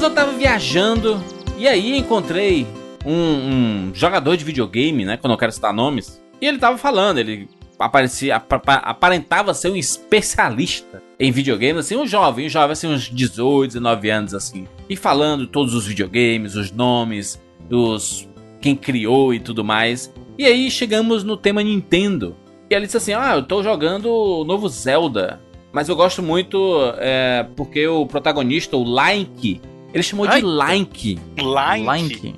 dias eu tava viajando e aí encontrei um, um jogador de videogame, né? Quando eu quero citar nomes. E ele tava falando, ele aparecia, aparentava ser um especialista em videogames, assim, um jovem, um jovem, assim, uns 18, 19 anos, assim. E falando todos os videogames, os nomes, os quem criou e tudo mais. E aí chegamos no tema Nintendo. E ele disse assim: Ah, eu tô jogando o novo Zelda. Mas eu gosto muito é, porque o protagonista, o Link, ele chamou Ai, de Link. Link?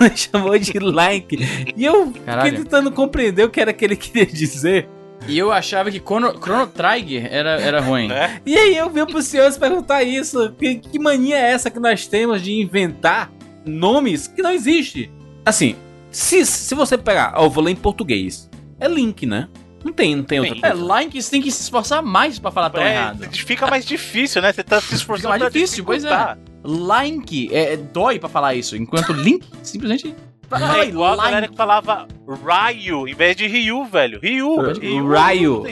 ele chamou de Link. E eu Caralho. fiquei tentando compreender o que era que ele queria dizer. E eu achava que Chrono, Chrono Trigger era, era ruim. É? E aí eu vi pro senhor perguntar isso. Que, que mania é essa que nós temos de inventar nomes que não existem? Assim, se, se você pegar. Ó, eu vou ler em português. É Link, né? Não tem, não tem outra coisa. É, Link você tem que se esforçar mais pra falar tão é, errado. Fica mais difícil, né? Você tá se esforçando fica mais difícil, pois é. Link é, é, dói pra falar isso, enquanto Link simplesmente. É igual a galera que falava Ryu em vez de Ryu, velho. Ryu. Ryu.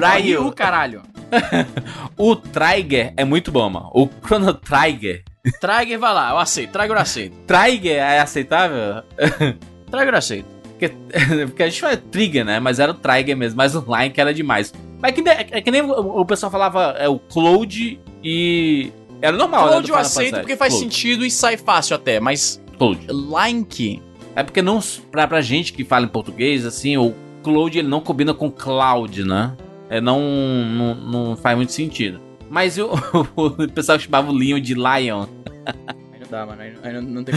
Ryu, caralho. o Trigger é muito bom, mano. O Chrono Trigger. Trigger vai lá, eu aceito. Trigger eu aceito. Trigger é aceitável? Trigger eu aceito. Porque, porque a gente fala Trigger, né? Mas era o Trigger mesmo, mas o Line que era demais. Mas é que, é que nem o pessoal falava é, o Cloud e. Era normal, Cloud né, eu aceito porque faz Cloud. sentido e sai fácil até, mas. Cloud. Link. É porque não. Pra, pra gente que fala em português, assim, o Cloud ele não combina com Cloud, né? É, não, não, não faz muito sentido. Mas o, o pessoal chamava o Leon de Lion. Aí não dá, mano. Aí não, não tem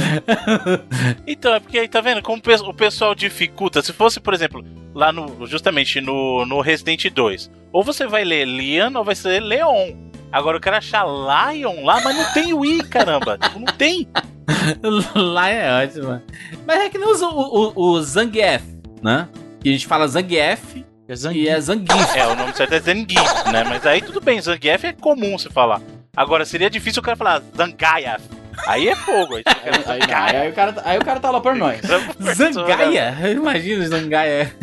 Então, é porque aí tá vendo como o pessoal dificulta. Se fosse, por exemplo, lá no. Justamente no, no Resident 2. Ou você vai ler Leon ou vai ser Leon. Agora eu quero achar Lion lá, mas não tem o I, caramba. Tipo, não tem. Lion é ótimo. Mas é que não usa o, o, o Zangief, né? Que a gente fala Zangief é Zangief. E é Zangief. É, o nome certo é Zangief, né? Mas aí tudo bem, Zangief é comum se falar. Agora, seria difícil o cara falar Zangaia. Aí é fogo. Aí, aí, aí, aí, o cara, aí o cara tá lá por nós. Zangaia? Imagina Zangaia.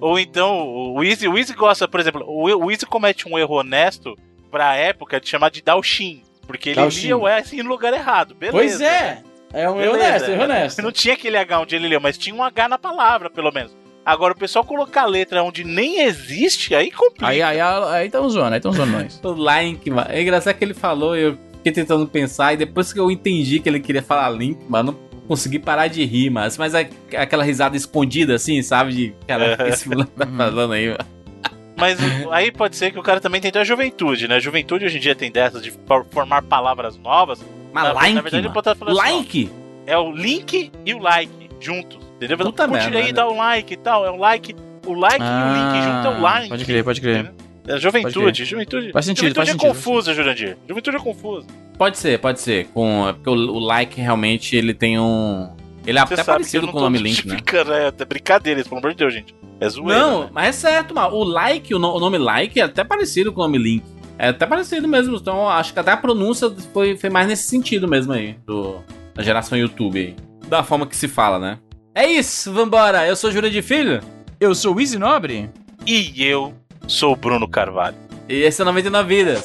Ou então, o Easy, o Easy gosta, por exemplo, o Easy comete um erro honesto pra época de chamar de Dalshin. Porque ele lia o S no lugar errado. Beleza. Pois é. É um erro honesto, erro honesto. Não tinha aquele H onde ele leu, mas tinha um H na palavra, pelo menos. Agora, o pessoal colocar letra onde nem existe, aí complica. Aí, aí, aí tão zoando, aí tão zoando nós. o Link, mano. É engraçado que ele falou, eu fiquei tentando pensar, e depois que eu entendi que ele queria falar Link, mano, não consegui parar de rir, mas, mas é aquela risada escondida, assim, sabe? De, cara, que esse fulano tá falando aí, mano. Mas aí pode ser que o cara também tentou a juventude, né? A juventude hoje em dia tem dessas de formar palavras novas. Mas na, like, na verdade, ele pode falar like? Assim, ó, é o link e o like juntos. Entendeu? Puta Curte merda, aí, dá um like e tal. É um like. O like ah, e o link junto é o like. Pode crer, pode crer. É juventude, juventude. Faz sentido, juventude faz é sentido. confusa, Jurandir. Juventude é confusa. Pode ser, pode ser. Com, é porque o, o like realmente ele tem um. Ele é Você até parecido com o nome Link, né? É até brincadeira, pelo amor de Deus, gente. É zoeira. Não, né? mas é certo, mano. O like, o, no, o nome like é até parecido com o nome Link. É até parecido mesmo. Então acho que até a pronúncia foi, foi mais nesse sentido mesmo aí. Do, da geração YouTube aí. Da forma que se fala, né? É isso, vambora. Eu sou Júlia de Filho. Eu sou o Easy Nobre. E eu sou o Bruno Carvalho. E esse é 99 Vidas.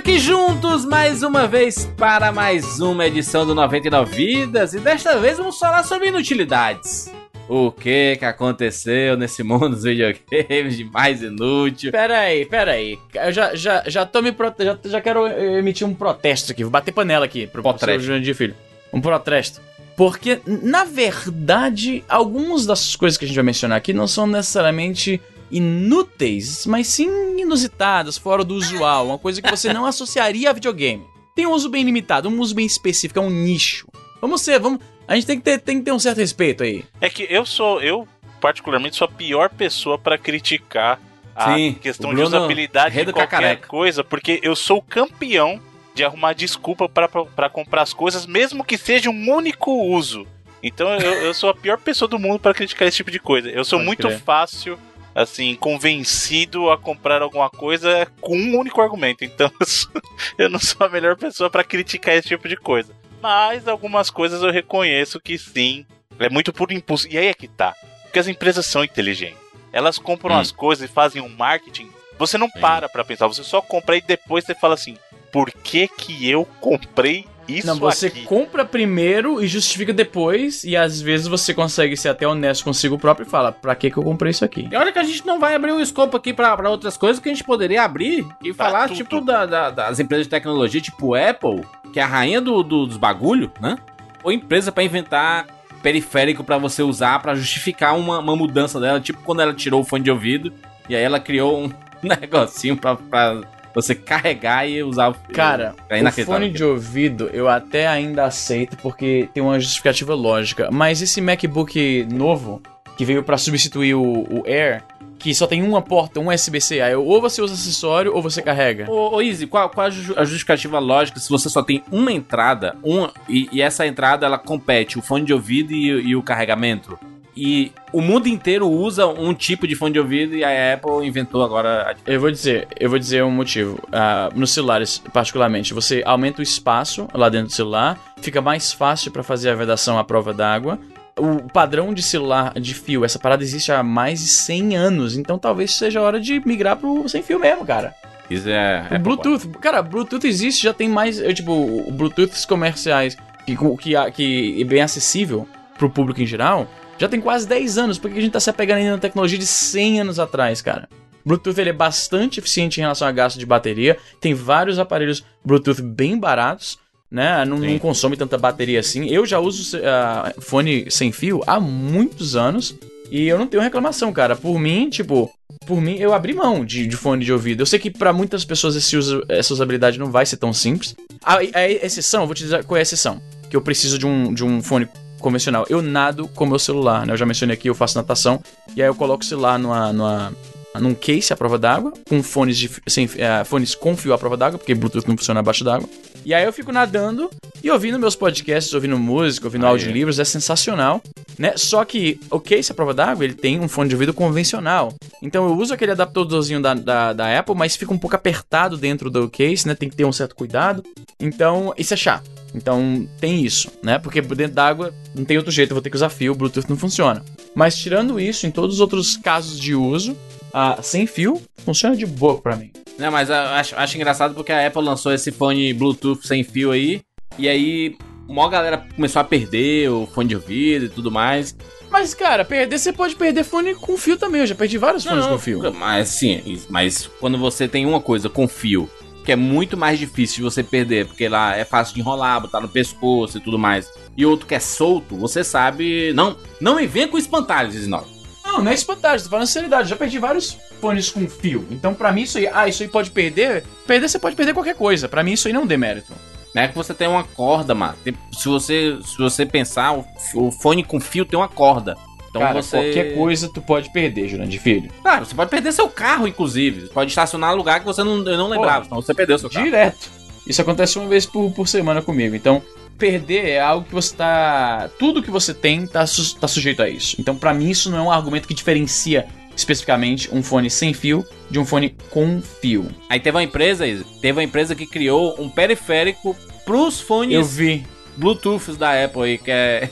Aqui juntos mais uma vez para mais uma edição do 99 Vidas e desta vez vamos falar sobre inutilidades. O que que aconteceu nesse mundo dos videogames de mais inútil? Pera aí, pera aí. Eu já, já, já tô me prote... já, já quero emitir um protesto aqui. Vou bater panela aqui pro professor Jurandir Filho. Um protesto. Porque, na verdade, algumas das coisas que a gente vai mencionar aqui não são necessariamente inúteis, mas sim inusitadas, fora do usual, uma coisa que você não associaria a videogame. Tem um uso bem limitado, um uso bem específico, é um nicho. Vamos ser, vamos. A gente tem que ter, tem que ter um certo respeito aí. É que eu sou, eu particularmente sou a pior pessoa para criticar a Sim, questão de usabilidade de qualquer cacareca. coisa, porque eu sou campeão de arrumar desculpa para comprar as coisas, mesmo que seja um único uso. Então eu, eu sou a pior pessoa do mundo para criticar esse tipo de coisa. Eu sou Pode muito crer. fácil assim, convencido a comprar alguma coisa com um único argumento. Então eu não sou a melhor pessoa para criticar esse tipo de coisa. Mas algumas coisas eu reconheço que sim, é muito por impulso. E aí é que tá. Porque as empresas são inteligentes. Elas compram hum. as coisas e fazem um marketing. Você não para pra pensar, você só compra e depois você fala assim: por que que eu comprei isso Não, você aqui. compra primeiro e justifica depois, e às vezes você consegue ser até honesto consigo próprio e fala, pra que que eu comprei isso aqui? E olha que a gente não vai abrir um escopo aqui pra, pra outras coisas que a gente poderia abrir e pra falar, tudo. tipo, da, da, das empresas de tecnologia, tipo Apple, que é a rainha do, do, dos bagulho, né? Ou empresa para inventar periférico para você usar para justificar uma, uma mudança dela, tipo quando ela tirou o fone de ouvido e aí ela criou um negocinho pra, pra você carregar e usar o Cara, é o fone de ouvido eu até ainda aceito porque tem uma justificativa lógica. Mas esse MacBook novo, que veio para substituir o, o, Air, que só tem uma porta, um USB-C, aí ou você usa acessório ou você carrega. Ô, ô Easy, qual, qual a justificativa lógica se você só tem uma entrada, uma, e, e essa entrada ela compete o fone de ouvido e, e o carregamento? E o mundo inteiro usa um tipo de fone de ouvido e a Apple inventou agora. A... Eu vou dizer, eu vou dizer um motivo. Uh, nos celulares, particularmente, você aumenta o espaço lá dentro do celular, fica mais fácil para fazer a vedação à prova d'água. O padrão de celular de fio, essa parada existe há mais de 100 anos, então talvez seja a hora de migrar pro sem fio mesmo, cara. Isso é. O é Bluetooth, cara, Bluetooth existe, já tem mais. Eu, tipo, o Bluetooth comerciais que, que, que é bem acessível pro público em geral já tem quase 10 anos, porque a gente tá se apegando ainda na tecnologia de 100 anos atrás, cara. Bluetooth ele é bastante eficiente em relação a gasto de bateria. Tem vários aparelhos Bluetooth bem baratos, né? Não, não consome tanta bateria assim. Eu já uso uh, fone sem fio há muitos anos e eu não tenho reclamação, cara. Por mim, tipo, por mim, eu abri mão de, de fone de ouvido. Eu sei que para muitas pessoas esse uso, essa usabilidade não vai ser tão simples. A, a exceção, eu vou te dizer qual é a exceção. Que eu preciso de um, de um fone convencional. Eu nado com meu celular, né? Eu já mencionei aqui, eu faço natação. E aí eu coloco o celular numa, numa, num case à prova d'água, com fones, de, sem, uh, fones com fio à prova d'água, porque Bluetooth não funciona abaixo d'água. E aí eu fico nadando e ouvindo meus podcasts, ouvindo música, ouvindo ah, audiolivros, é. é sensacional, né? Só que o case à prova d'água, ele tem um fone de ouvido convencional. Então eu uso aquele adaptadorzinho da, da, da Apple, mas fica um pouco apertado dentro do case, né? Tem que ter um certo cuidado. Então, isso é chato. Então tem isso, né? Porque dentro d'água não tem outro jeito, eu vou ter que usar fio, o Bluetooth não funciona. Mas tirando isso, em todos os outros casos de uso, uh, sem fio, funciona de boa pra mim. Não, mas eu acho, acho engraçado porque a Apple lançou esse fone Bluetooth sem fio aí, e aí uma galera começou a perder o fone de ouvido e tudo mais. Mas, cara, perder, você pode perder fone com fio também. Eu já perdi vários fones não, com fio. Mas sim, mas quando você tem uma coisa com fio que é muito mais difícil de você perder, porque lá é fácil de enrolar, botar no pescoço e tudo mais. E outro que é solto, você sabe. Não, não me venha com espantalhos, Isnov. Não, não é espantalho, tô falando seriedade. Já perdi vários fones com fio. Então, pra mim, isso aí. Ah, isso aí pode perder. Perder, você pode perder qualquer coisa. Pra mim, isso aí não é demérito. Não é que você tem uma corda, mano. Se você, se você pensar, o fone com fio tem uma corda. Então Cara, você... qualquer coisa tu pode perder, Jurandir Filho. Claro, você pode perder seu carro, inclusive. Você pode estacionar no lugar que você não, não lembrava, então você perdeu seu carro. Direto. Isso acontece uma vez por, por semana comigo. Então, perder é algo que você tá. Tudo que você tem tá, su... tá sujeito a isso. Então, para mim, isso não é um argumento que diferencia especificamente um fone sem fio de um fone com fio. Aí teve uma empresa, teve uma empresa que criou um periférico pros fones Eu vi. Bluetooth da Apple aí, que é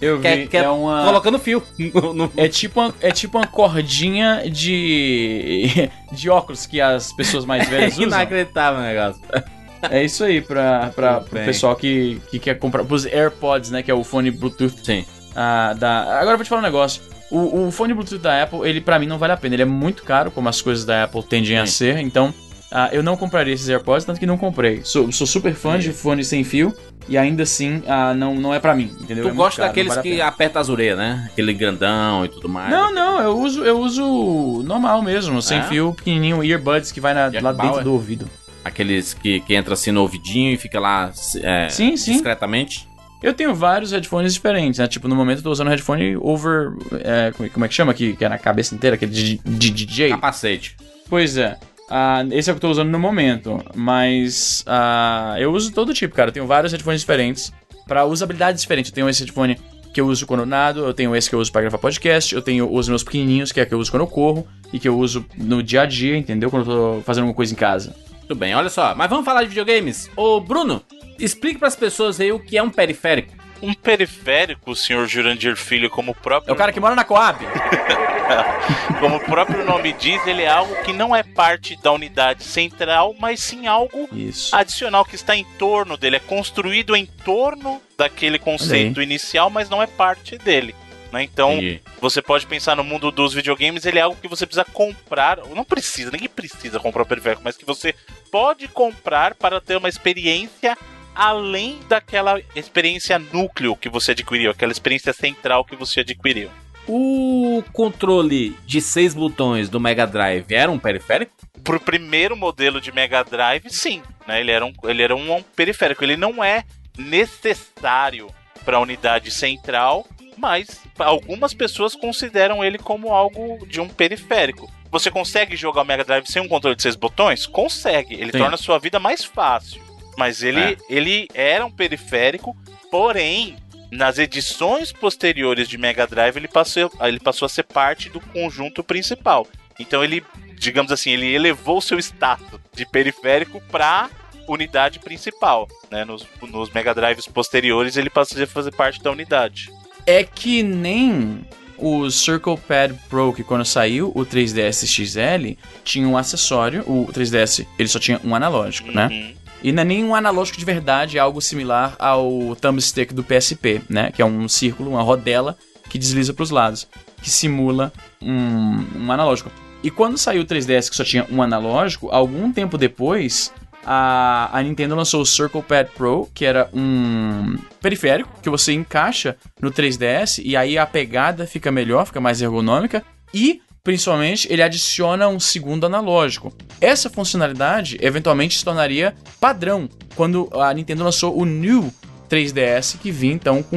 Eu vi, que é, que é uma... colocando fio. É tipo uma, é tipo uma cordinha de de óculos que as pessoas mais velhas usam. Inacreditável o negócio. É isso aí pra, pra, pro pessoal que, que quer comprar. Pros AirPods, né? Que é o fone Bluetooth. Sim. Ah, da... Agora eu vou te falar um negócio. O, o fone Bluetooth da Apple, ele para mim não vale a pena. Ele é muito caro, como as coisas da Apple tendem Sim. a ser. Então, ah, eu não compraria esses AirPods, tanto que não comprei. Sou, sou super fã Sim. de fone sem fio. E ainda assim ah, não, não é pra mim, entendeu? Tu É gosta caro, daqueles vale que aperta as orelhas, né? Aquele grandão e tudo mais. Não, não, eu uso, eu uso normal mesmo, sem É? fio pequenininho, earbuds que vai na- lá dentro Bauer? do ouvido. Aqueles que, que entra assim no ouvidinho e fica lá é, Sim, sim. discretamente. Eu tenho vários headphones diferentes, né? Tipo, no momento eu tô usando headphone over. é, como, é que chama? Que, que é na cabeça inteira, aquele de, de DJ. Capacete. Pois é. Ah, esse é o que eu tô usando no momento. Mas ah, eu uso todo tipo, cara. Eu tenho vários headphones diferentes. Pra usabilidades diferentes. Eu tenho esse headphone que eu uso quando eu nado, eu tenho esse que eu uso pra gravar podcast, eu tenho os meus pequenininhos, que é que eu uso quando eu corro, e que eu uso no dia a dia, entendeu? Quando eu tô fazendo alguma coisa em casa. Tudo bem, olha só. Mas vamos falar de videogames. Ô, Bruno, explique pras pessoas aí o que é um periférico. Um periférico, o senhor Jurandir Filho, como o próprio É o cara que mora na Coab. Como o próprio nome diz, ele é algo que não é parte da unidade central, mas sim algo Isso. adicional que está em torno dele. É construído em torno daquele conceito inicial, mas não é parte dele. né? Então, Entendi. você pode pensar no mundo dos videogames, ele é algo que você precisa comprar, ou não precisa, ninguém precisa comprar o periférico, mas que você pode comprar para ter uma experiência além daquela experiência núcleo que você adquiriu, aquela experiência central que você adquiriu. O controle de seis botões do Mega Drive era um periférico? pro primeiro modelo de Mega Drive, sim. Né? Ele era, um, ele era um, um periférico. Ele não é necessário para a unidade central, mas algumas pessoas consideram ele como algo de um periférico. Você consegue jogar o Mega Drive sem um controle de seis botões? Consegue. Ele Sim. torna a sua vida mais fácil. Mas ele, É. ele era um periférico, porém, nas edições posteriores de Mega Drive, ele passou, ele passou a ser parte do conjunto principal. Então ele, digamos assim, ele elevou seu status de periférico para unidade principal. Né? Nos, nos Mega Drives posteriores, ele passou a fazer parte da unidade. É que nem o Circle Pad Pro, que quando saiu o 3DS XL, tinha um acessório. O 3DS ele só tinha um analógico, né? E não é nem um analógico de verdade, é algo similar ao thumbstick do PSP, né? Que é um círculo, uma rodela que desliza para os lados, que simula um, um analógico. E quando saiu o 3DS que só tinha um analógico, algum tempo depois, a, a Nintendo lançou o Circle Pad Pro, que era um periférico que você encaixa no 3DS e aí a pegada fica melhor, fica mais ergonômica e principalmente ele adiciona um segundo analógico. Essa funcionalidade eventualmente se tornaria padrão quando a Nintendo lançou o New 3DS que vinha então com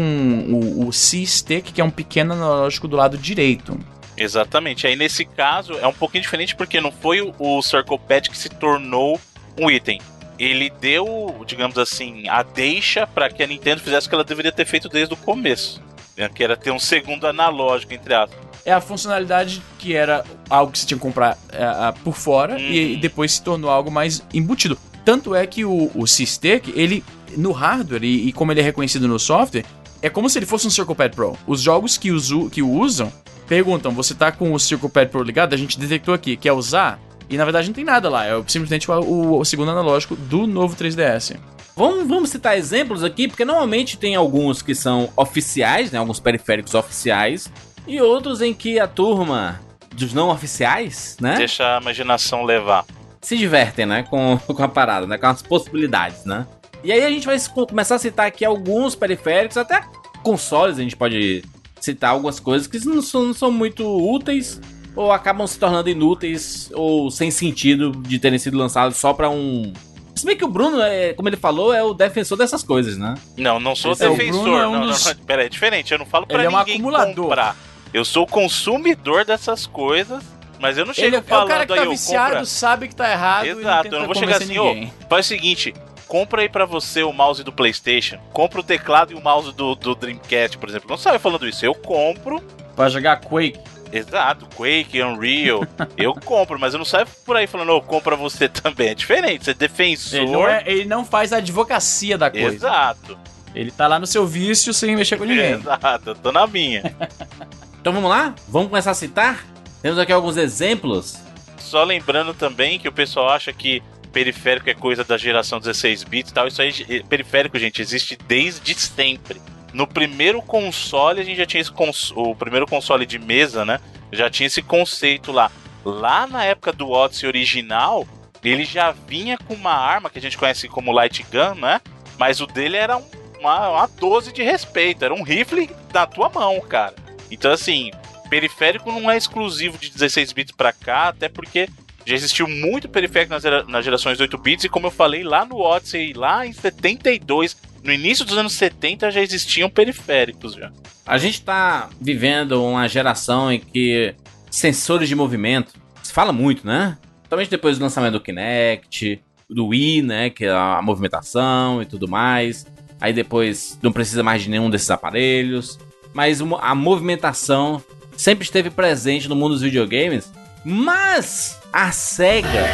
o, o C-Stick, que é um pequeno analógico do lado direito. Exatamente. Aí nesse caso é um pouquinho diferente porque não foi o- Circle Pad que se tornou um item. Ele deu, digamos assim, a deixa para que a Nintendo fizesse o que ela deveria ter feito desde o começo. né? Que era ter um segundo analógico, entre aspas. É a funcionalidade que era algo que você tinha que comprar é, por fora e, Uhum. depois se tornou algo mais embutido. Tanto é que o, o C-Stick, ele, no hardware e, e como ele é reconhecido no software, é como se ele fosse um Circle Pad Pro. Os jogos que, que o usam perguntam: você tá com o Circle Pad Pro ligado? A gente detectou aqui, quer usar? E na verdade não tem nada lá, é simplesmente o, o- o segundo analógico do novo 3DS. Vamos, vamos citar exemplos aqui, porque normalmente tem alguns que são oficiais, né? Alguns periféricos oficiais, e outros em que a turma dos não oficiais, né? Deixa a imaginação levar. se divertem, né, com, com a parada, né, com as possibilidades, né. E aí a gente vai co- começar a citar aqui alguns periféricos, até consoles a gente pode citar algumas coisas que não são, não são muito úteis ou acabam se tornando inúteis ou sem sentido de terem sido lançados só pra um... Se bem que o Bruno, é, como ele falou, é o defensor dessas coisas, né? Não, não sou Esse é o defensor. Bruno, é um não, não, dos- não, pera, é diferente. Eu não falo pra Ele é um ninguém acumulador. comprar. Eu sou consumidor dessas coisas, mas eu não chego Ele é falando o cara que tá aí, viciado, compra. sabe que tá errado e não Exato, tenta eu não vou chegar assim, ô, faz o seguinte, compra aí pra você o mouse do Playstation, compra o teclado e o mouse do, do Dreamcast, por exemplo. Não sabe falando isso, eu compro, Pra jogar Quake. exato, Quake, Unreal, eu compro, mas eu não saio por aí falando, ô, compra você também, é diferente, você é defensor, Ele não, é- ele não faz a advocacia da coisa. exato, Ele tá lá no seu vício sem mexer com ninguém. exato, eu tô na minha. Então vamos lá? Vamos começar a citar? Temos aqui alguns exemplos. Só lembrando também que o pessoal acha que periférico é coisa da geração 16 bits e tal. Isso aí, periférico, gente, existe desde sempre. No primeiro console, a gente já tinha esse cons o primeiro console de mesa, né? Já tinha esse conceito lá. Lá na época do Odyssey original, ele já vinha com uma arma que a gente conhece como Light Gun, né? Mas o dele era um uma, uma 12 de respeito. Era um rifle na tua mão, cara. Então, assim, periférico não é exclusivo de 16 bits pra cá, até porque já existiu muito periférico nas, gera- nas gerações 8 bits, e como eu falei lá no Odyssey, lá em 72, no início dos anos 70 já existiam periféricos já. A gente tá vivendo uma geração em que sensores de movimento se fala muito, né? Principalmente depois do lançamento do Kinect, do Wii, né? Que é a movimentação e tudo mais. Aí depois não precisa mais de nenhum desses aparelhos. Mas a movimentação sempre esteve presente no mundo dos videogames. Mas a SEGA,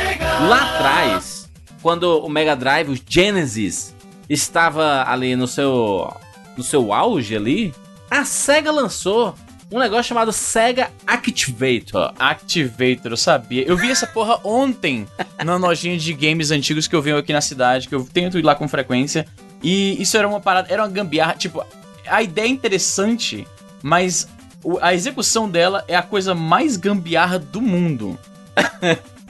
lá atrás, quando o Mega Drive, o Genesis, estava ali no seu, no seu auge ali, a SEGA lançou um negócio chamado SEGA Activator. Activator, eu sabia. Eu vi essa porra ontem na lojinha de games antigos que eu venho aqui na cidade, que eu tento ir lá com frequência. E isso era uma parada, era uma gambiarra. Tipo, a ideia é interessante, mas a execução dela é a coisa mais gambiarra do mundo.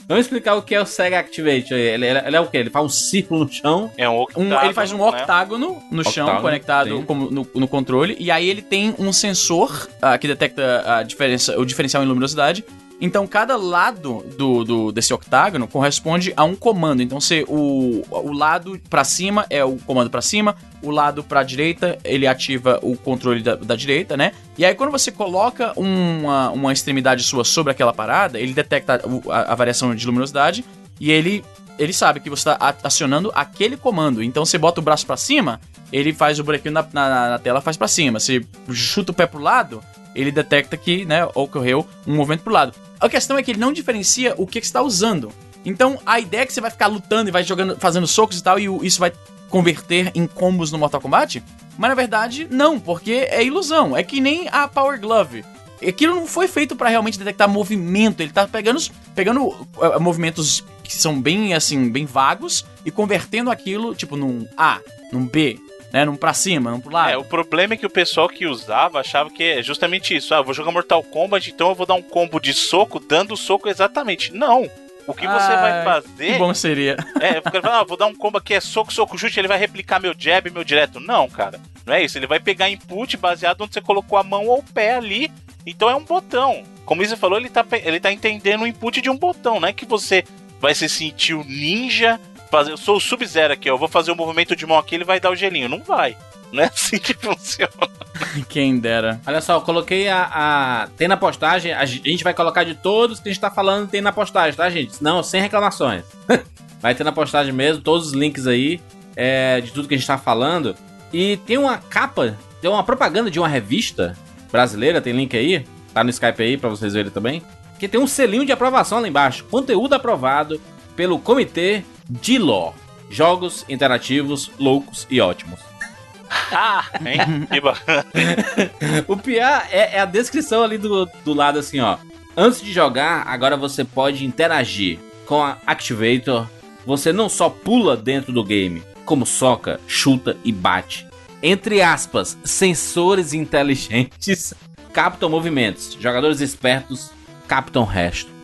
Vamos explicar o que é o SEGA Activator. Ele, ele- ele é o quê? Ele faz um círculo no chão. É um Um- octágono, ele faz um né? octágono no chão, Octágono, conectado sim. como no, no controle, e aí ele tem um sensor ah, que detecta a diferença, o diferencial em luminosidade. Então, cada lado do, do- desse octágono corresponde a um comando. Então, se o, o lado pra cima é o comando pra cima, o lado pra direita ele ativa o controle da, da direita, né? E aí, quando você coloca uma, uma extremidade sua sobre aquela parada, ele detecta a- a variação de luminosidade e ele ele sabe que você está acionando aquele comando. Então você bota o braço pra cima, ele faz o buraquinho na, na, na tela, faz pra cima. Se chuta o pé pro lado, ele detecta que, né, ocorreu um movimento pro lado. A questão é que ele não diferencia o que, que você está usando. Então a ideia é que você vai ficar lutando e vai jogando, fazendo socos e tal, e isso vai converter em combos no Mortal Kombat. Mas na verdade, não, porque é ilusão. É que nem a Power Glove. Aquilo não foi feito pra realmente detectar movimento. Ele tá pegando, pegando eh, movimentos que são bem assim, bem vagos e convertendo aquilo, tipo, num A, num B, né? Num pra cima, num pro lado. É, o problema é que o pessoal que usava achava que é justamente isso. Ah, vou jogar Mortal Kombat, então eu vou dar um combo de soco, dando o soco exatamente. Não. O que você vai Ai, fazer Que bom seria. É, fala, ah, vou dar um combo aqui, é soco, soco, chute, ele vai replicar meu jab, meu direto. Não, cara, não é isso. Ele vai pegar input baseado onde você colocou a mão ou o pé ali. Então é um botão. Como você falou, ele tá, ele tá entendendo o input de um botão, não é que você vai se sentir o ninja. Fazer, eu sou o Sub-Zero aqui, ó, eu vou fazer o movimento de mão aqui, ele vai dar o gelinho. Não vai. Não é assim que funciona. Quem dera. Olha só, eu coloquei a, a- Tem na postagem, a gente vai colocar de todos que a gente tá falando, tem na postagem, tá, gente? Não, sem reclamações. vai ter na postagem mesmo, todos os links aí é, de tudo que a gente tá falando. E tem uma capa, tem uma propaganda de uma revista brasileira, tem link aí, tá no Skype aí pra vocês verem também. Que tem um selinho de aprovação lá embaixo. Conteúdo aprovado pelo Comitê DILO. Jogos interativos loucos e ótimos. Ah, hein? O pior é, é a descrição ali do, do lado assim, ó. Antes de jogar, agora você pode interagir com a Activator. Você não só pula dentro do game, como soca, chuta e bate. Entre aspas, sensores inteligentes captam movimentos. Jogadores espertos captam o resto.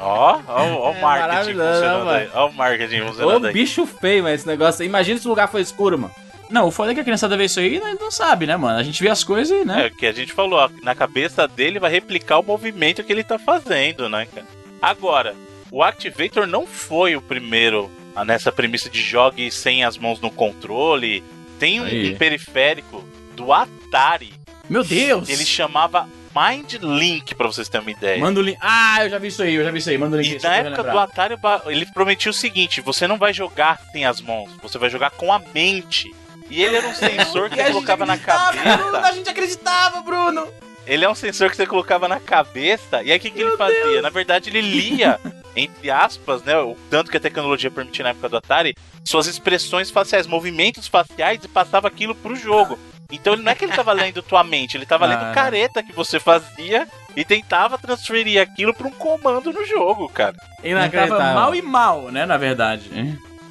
Ó, ó, ó o É marketing maravilhoso, funcionando né, aí. Ó o marketing funcionando Ô, aí. bicho feio, mas esse negócio aí. Imagina se o lugar for escuro, mano. Não, o foda é que a criançada vê isso aí e não, não sabe, né, mano? A gente vê as coisas e, né? É o que a gente falou, ó, na cabeça dele vai replicar o movimento que ele tá fazendo, né, cara? Agora, o Activator não foi o primeiro nessa premissa de jogue sem as mãos no controle. Tem um, um periférico do Atari. Meu Deus! Ele chamava Mind Link, pra vocês terem uma ideia. Manda o link. Ah, eu já vi isso aí, eu já vi isso aí. Manda o link. E na época do Atari, ele prometia o seguinte: você não vai jogar sem as mãos, você vai jogar com a mente. E ele era um sensor que você colocava na acreditava, Bruno, cabeça. a gente acreditava, Bruno! Ele é um sensor que você colocava na cabeça. E aí o que, que ele fazia? Na verdade, ele lia, entre aspas, né? O tanto que a tecnologia permitia na época do Atari, suas expressões faciais, movimentos faciais e passava aquilo pro jogo. Então ele não é que ele tava lendo tua mente, ele tava lendo Ah. careta que você fazia e tentava transferir aquilo pra um comando no jogo, cara. Ele tava mal e mal, né, na verdade.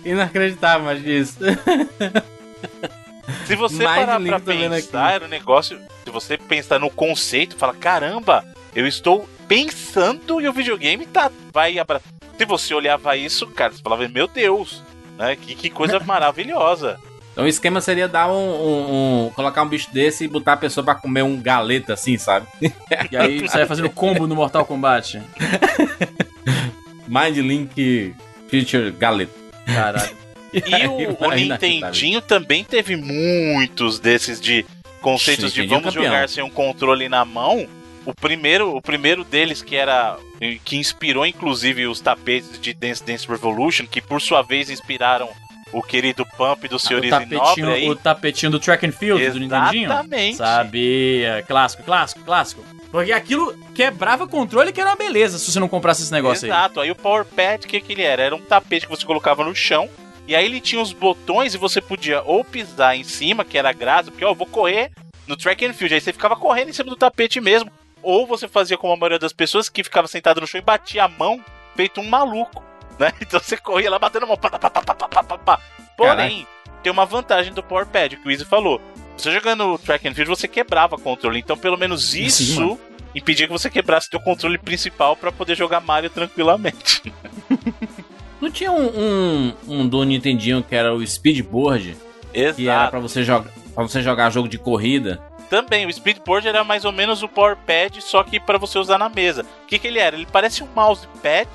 Inacreditável, mas isso. Se você Mais parar pra pensar, era um negócio. Se você pensar no conceito, fala: caramba, eu estou pensando e o videogame tá, vai abraçar. Se você olhava isso, cara, você falava: meu Deus, né? Que, que coisa maravilhosa. Então o esquema seria dar um, um- um- colocar um bicho desse e botar a pessoa pra comer um galeta assim, sabe? E aí sai fazendo combo no Mortal Kombat. Mind Link Feature Galeta. Caralho. E o, o Nintendinho também teve muitos desses de conceitos Sim, de vamos campeão. jogar sem um controle na mão. O primeiro, o primeiro deles que era que inspirou inclusive os tapetes de Dance Dance Revolution, que por sua vez inspiraram o querido Pump do Sr. o, Easy Nobre aí. o tapetinho do Track and Field do Nintendinho. Exatamente. Sabia. Clássico, clássico, clássico. Porque aquilo quebrava controle que era uma beleza se você não comprasse esse negócio aí. Exato. Aí o Power Pad, o que, que ele era? Era um tapete que você colocava no chão. E aí ele tinha os botões e você podia ou pisar em cima, que era graça, porque ó, eu vou correr no track and field. Aí você ficava correndo em cima do tapete mesmo. Ou você fazia como a maioria das pessoas que ficava sentado no chão e batia a mão, feito um maluco. Né? Então você corria lá batendo a mão. Pá, pá, pá, pá, pá, pá. Porém, tem uma vantagem do Power Pad, que o Easy falou. Você jogando track and field, você quebrava controle. Então, pelo menos isso Sim, impedia que você quebrasse teu controle principal pra poder jogar Mario tranquilamente. Não tinha um, um, um do Nintendinho que era o Speedboard, que era Exato. pra você, jogar, pra você jogar jogo de corrida. Também, o Speedboard era mais ou menos o Power Pad, só que pra você usar na mesa. O que, que ele era? Ele parece um mousepad,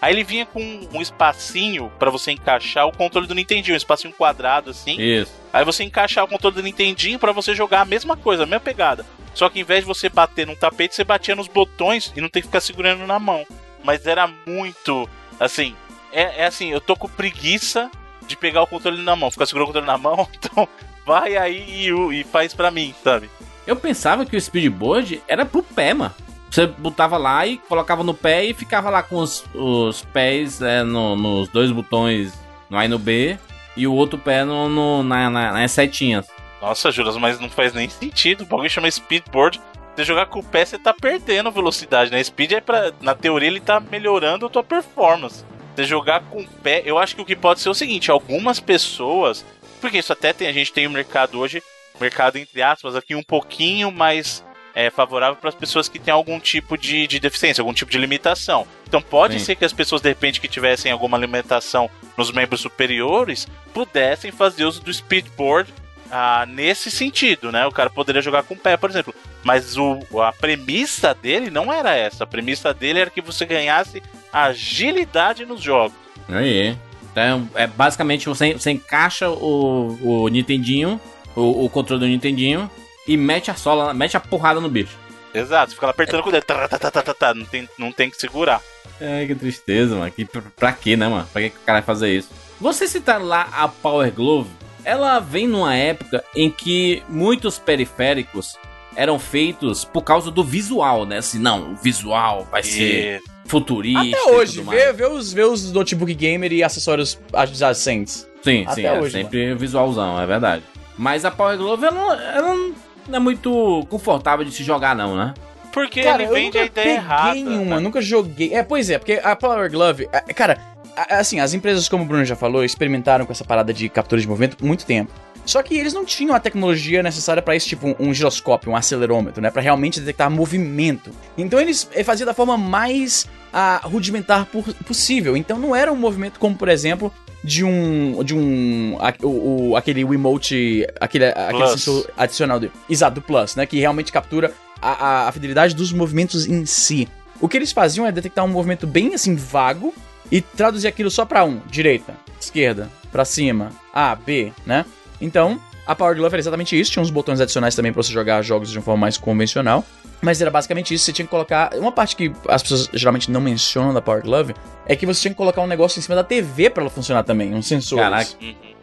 aí ele vinha com um espacinho pra você encaixar o controle do Nintendinho, um espacinho quadrado assim. Isso. Aí você encaixar o controle do Nintendinho pra você jogar a mesma coisa, a mesma pegada. Só que em vez de você bater num tapete, você batia nos botões e não tem que ficar segurando na mão. Mas era muito, assim, é, é assim, eu tô com preguiça de pegar o controle na mão, ficar segurando o controle na mão, então vai aí e, e faz pra mim, sabe? Eu pensava que o Speedboard era pro pé, mano. Você botava lá e colocava no pé e ficava lá com os, os pés é, no- nos dois botões no A e no B e o outro pé no, no- na, na- nas setinhas. Nossa, Juras, mas não faz nem sentido. O chama Speedboard. Você jogar com o pé, você tá perdendo velocidade, né? Speed é pra. Na teoria, ele tá melhorando a tua performance. Você jogar com o pé, eu acho que o que pode ser o seguinte: algumas pessoas. Porque isso até tem. A gente tem o mercado hoje, mercado entre aspas, aqui um pouquinho mais é, favorável para as pessoas que têm algum tipo de, de deficiência, algum tipo de limitação. Então pode Sim. ser que as pessoas, de repente, que tivessem alguma limitação nos membros superiores, pudessem fazer uso do speedboard ah, nesse sentido, né? O cara poderia jogar com o pé, por exemplo. Mas o, a premissa dele não era essa. A premissa dele era que você ganhasse agilidade nos jogos. Aí. Então, é basicamente você, você encaixa o, o Nintendinho, o, o controle do Nintendinho e mete a sola, mete a porrada no bicho. Exato, fica lá apertando com o dedo. Tá, tá, tá, tá, tá, tá, não, tem, não tem que segurar. Ai, que tristeza, mano. Que, pra, pra quê, né, mano? Pra que, o cara vai fazer isso? Você citar lá a Power Glove, ela vem numa época em que muitos periféricos eram feitos por causa do visual, né? Assim, não, o visual vai ser E futurista. Até e hoje, tudo mais. vê, vê, os, vê os notebook gamer e acessórios adjacentes. Sim, Até sim, é hoje, sempre visualzão, é verdade. Mas a Power Glove, ela, não- ela não é muito confortável de se jogar, não, né? porque Cara, ele vende a nunca ideia peguei errada. uma, né? nunca joguei. É, pois é, porque a Power Glove, cara, assim, as empresas, como o Bruno já falou, experimentaram com essa parada de captura de movimento por muito tempo. Só que eles não tinham a tecnologia necessária pra isso, tipo um, um giroscópio, um acelerômetro, né, Pra realmente detectar movimento. Então eles eh, faziam da forma mais ah, rudimentar por- possível. Então não era um movimento como, por exemplo, de um de um a- o, o- aquele Wiimote, aquele aquele sensor adicional do, exato, do Plus, né, que realmente captura a, a- a fidelidade dos movimentos em si. O que eles faziam é detectar um movimento bem assim vago e traduzir aquilo só pra um, direita, esquerda, pra cima, A, B, né? Então, a Power Glove era exatamente isso, tinha uns botões adicionais também pra você jogar jogos de uma forma mais convencional, mas era basicamente isso, você tinha que colocar, uma parte que as pessoas geralmente não mencionam da Power Glove é que você tinha que colocar um negócio em cima da TV pra ela funcionar também, um sensor. Caraca.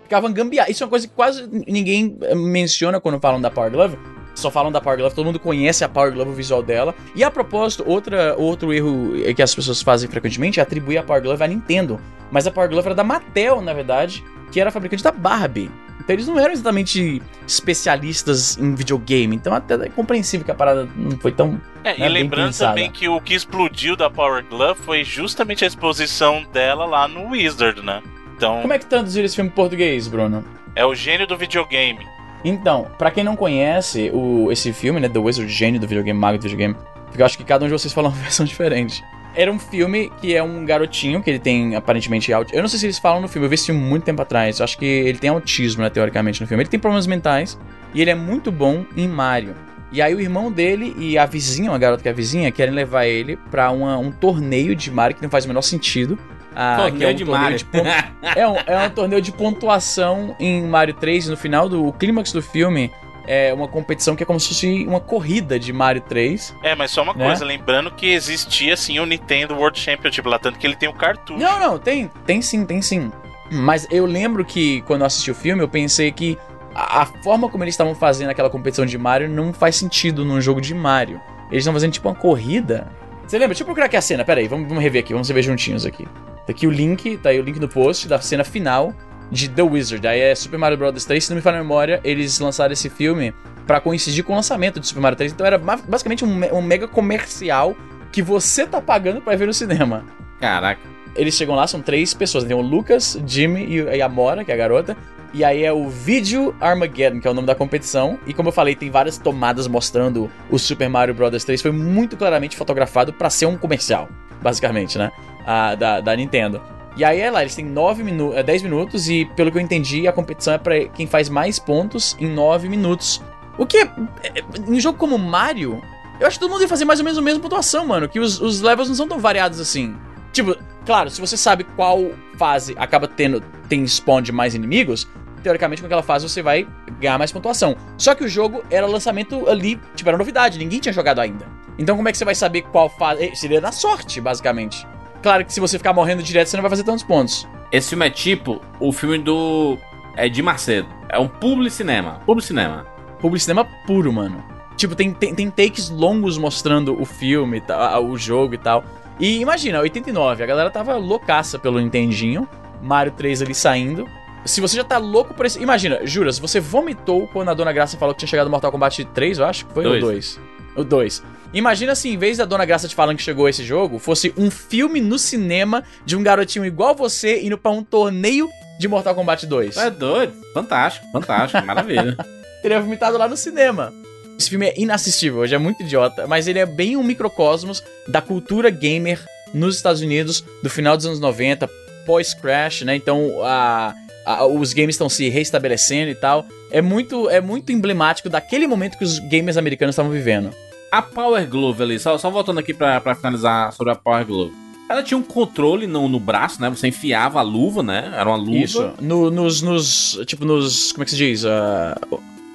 Ficava gambiarra. Isso é uma coisa que quase ninguém eh, menciona quando falam da Power Glove. Só falam da Power Glove, todo mundo conhece a Power Glove, o visual dela. E a propósito, outra, outro erro eh, que as pessoas fazem frequentemente é atribuir a Power Glove à Nintendo. Mas a Power Glove era da Mattel, na verdade, que era a fabricante da Barbie. Então eles não eram exatamente especialistas em videogame. Então até é compreensível que a parada não foi tão. É, né, e lembrando também que o que explodiu da Power Glove foi justamente a exposição dela lá no Wizard, né? Então, Como é que traduziram esse filme em português, Bruno? é o gênio do videogame. Então, pra quem não conhece o, esse filme, né, The Wizard Gênio do videogame, Mago do videogame, porque eu acho que cada um de vocês fala uma versão diferente. Era um filme que é um garotinho que ele tem aparentemente autismo. Eu não sei se eles falam no filme, eu vi esse filme muito tempo atrás. Eu acho que ele tem autismo, né, teoricamente, no filme. Ele tem problemas mentais e ele é muito bom em Mario. E aí o irmão dele e a vizinha, uma garota que é a vizinha, querem levar ele pra uma- um torneio de Mario que não faz o menor sentido. Ah, Torneio que é um de torneio Mario. de pontu- é, um, é um torneio de pontuação em Mario 3. E no final do clímax do filme é uma competição que é como se fosse uma corrida de Mario 3. É, mas só uma Né? coisa, lembrando que existia sim o Nintendo World Championship lá, tanto que ele tem o cartucho. Não, não, tem, tem sim, tem sim. Mas eu lembro que quando eu assisti o filme, eu pensei que a, a forma como eles estavam fazendo aquela competição de Mario não faz sentido num jogo de Mario. Eles estão fazendo tipo uma corrida. Você lembra? Deixa eu procurar aqui a cena, pera aí, vamos, vamos rever aqui, vamos ver juntinhos aqui. Tá aqui o link, tá aí o link no post da cena final de The Wizard. Aí é Super Mario Bros 3, se não me falha a memória, eles lançaram esse filme pra coincidir com o lançamento de Super Mario 3. Então era basicamente um, um mega comercial que você tá pagando pra ver no cinema Caraca. eles chegam lá, são três pessoas. Tem o Lucas, Jimmy e a Mora, que é a garota. E aí é o Video Armageddon, que é o nome da competição. E como eu falei, tem várias tomadas mostrando o Super Mario Bros. 3. Foi muito claramente fotografado pra ser um comercial, basicamente, né? Ah, da, da Nintendo. E aí é lá, eles têm 9 minu 10 minutos e, pelo que eu entendi, a competição é pra quem faz mais pontos em 9 minutos. O que, é, é, em um jogo como Mario, eu acho que todo mundo ia fazer mais ou menos a mesma pontuação, mano. Que os, os levels não são tão variados assim. Tipo, claro, se você sabe qual fase acaba tendo tem spawn de mais inimigos, teoricamente com aquela fase você vai ganhar mais pontuação. Só que o jogo era lançamento ali, tipo, era novidade, ninguém tinha jogado ainda. Então como é que você vai saber qual fase? Eh, Seria na sorte, basicamente. Claro que se você ficar morrendo direto, você não vai fazer tantos pontos. Esse filme é tipo o filme do Edir Macedo. É um publicinema. Publicinema. Publicinema puro, mano. Tipo, tem, tem, tem takes longos mostrando o filme, tá, o jogo e tal. E imagina, 89, a galera tava loucaça pelo Nintendinho, Mario 3 ali saindo. Se você já tá louco por esse. Imagina, jura, se você vomitou quando a Dona Graça falou que tinha chegado Mortal Kombat 3, eu acho que foi Dois. o 2. O 2. Imagina se, em vez da Dona Graça te falando que chegou esse jogo, fosse um filme no cinema de um garotinho igual você indo pra um torneio de Mortal Kombat 2. É doido. Fantástico, fantástico. Maravilha. teria vomitado lá no cinema. Esse filme é inassistível, hoje é muito idiota, mas ele é bem um microcosmos da cultura gamer nos Estados Unidos do final dos anos 90, pós-crash, né? Então a, a- os games estão se restabelecendo e tal. É muito, é muito emblemático daquele momento que os gamers americanos estavam vivendo. A Power Glove ali, só, só voltando aqui pra, pra finalizar sobre a Power Glove. Ela tinha um controle no, no braço, né? Você enfiava a luva, né? Era uma luva. Isso. No- nos, nos. Tipo, nos. Como é que se diz? Ah,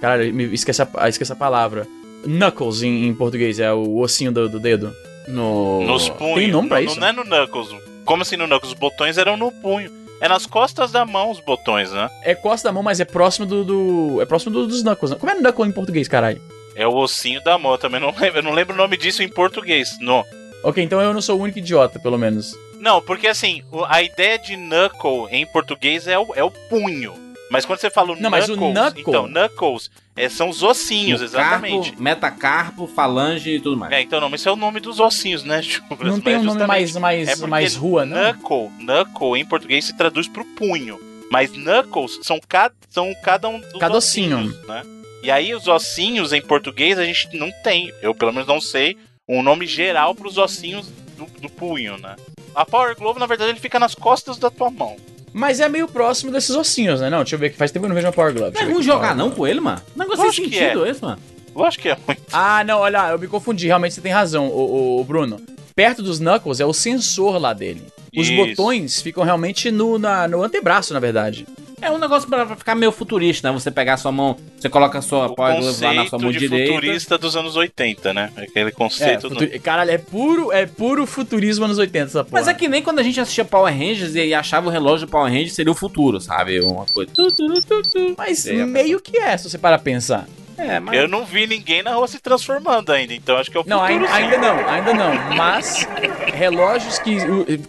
caralho, me esqueci a, ah, esqueci a palavra. Knuckles em, em português, é o ossinho do, do dedo. No... Nos punhos. Tem nome pra não, isso? Não é no Knuckles. Como assim no Knuckles? Os botões eram no punho. É nas costas da mão os botões, né? É costa da mão, mas é próximo do. do- é próximo do- dos Knuckles. Né? Como é Knuckle em português, caralho? É o ossinho da mão. Eu também não lembro. Eu não lembro o nome disso em português. No. Ok, então eu não sou o único idiota, pelo menos. Não, porque assim, o- a ideia de knuckle em português é o, é o punho. Mas quando você fala o Não, mas o knuckles, knuckle- então, knuckles é, são os ossinhos, No exatamente. Carpo, metacarpo, falange e tudo mais. É, então não, mas esse é o nome dos ossinhos, né, Chubras? Não tem um nome mais, mais, é mais rua, não? Knuckle, knuckle em português se traduz pro punho. Mas knuckles são, ca são cada um dos Cada ossinho. ossinhos, né? E aí os ossinhos em português a gente não tem, eu pelo menos não sei, um nome geral pros ossinhos do, do punho, né? A Power Glove, na verdade, ele fica nas costas da tua mão. Mas é meio próximo desses ossinhos, né? Não, deixa eu ver aqui. Faz tempo que eu não vejo uma Power Glove. Não é ruim jogar não com ele, mano? Negócio sem que sentido esse, mano. Eu acho que é ruim. Ah, não, olha, eu me confundi. Realmente você tem razão, o, o Bruno. Perto dos Knuckles é o sensor lá dele. Os Isso. botões ficam realmente no, na- no antebraço, na verdade. É um negócio pra, ficar meio futurista, né? Você pegar a sua mão, você coloca a sua Power Glove lá na sua conceito mão de direita. futurista dos anos 80, né? Aquele É, conceito do... futuri- Caralho, é puro, é puro futurismo anos 80 essa porra. Mas é que nem quando a gente assistia Power Rangers e achava o relógio do Power Rangers seria o futuro, sabe? Uma coisa. Tu, tu, tu, tu. Mas É, meio que é, se você parar pra pensar. É, mas. Eu não vi ninguém na rua se transformando ainda, então acho que é o Não, futuro ainda, sim. ainda não, ainda não. Mas relógios que,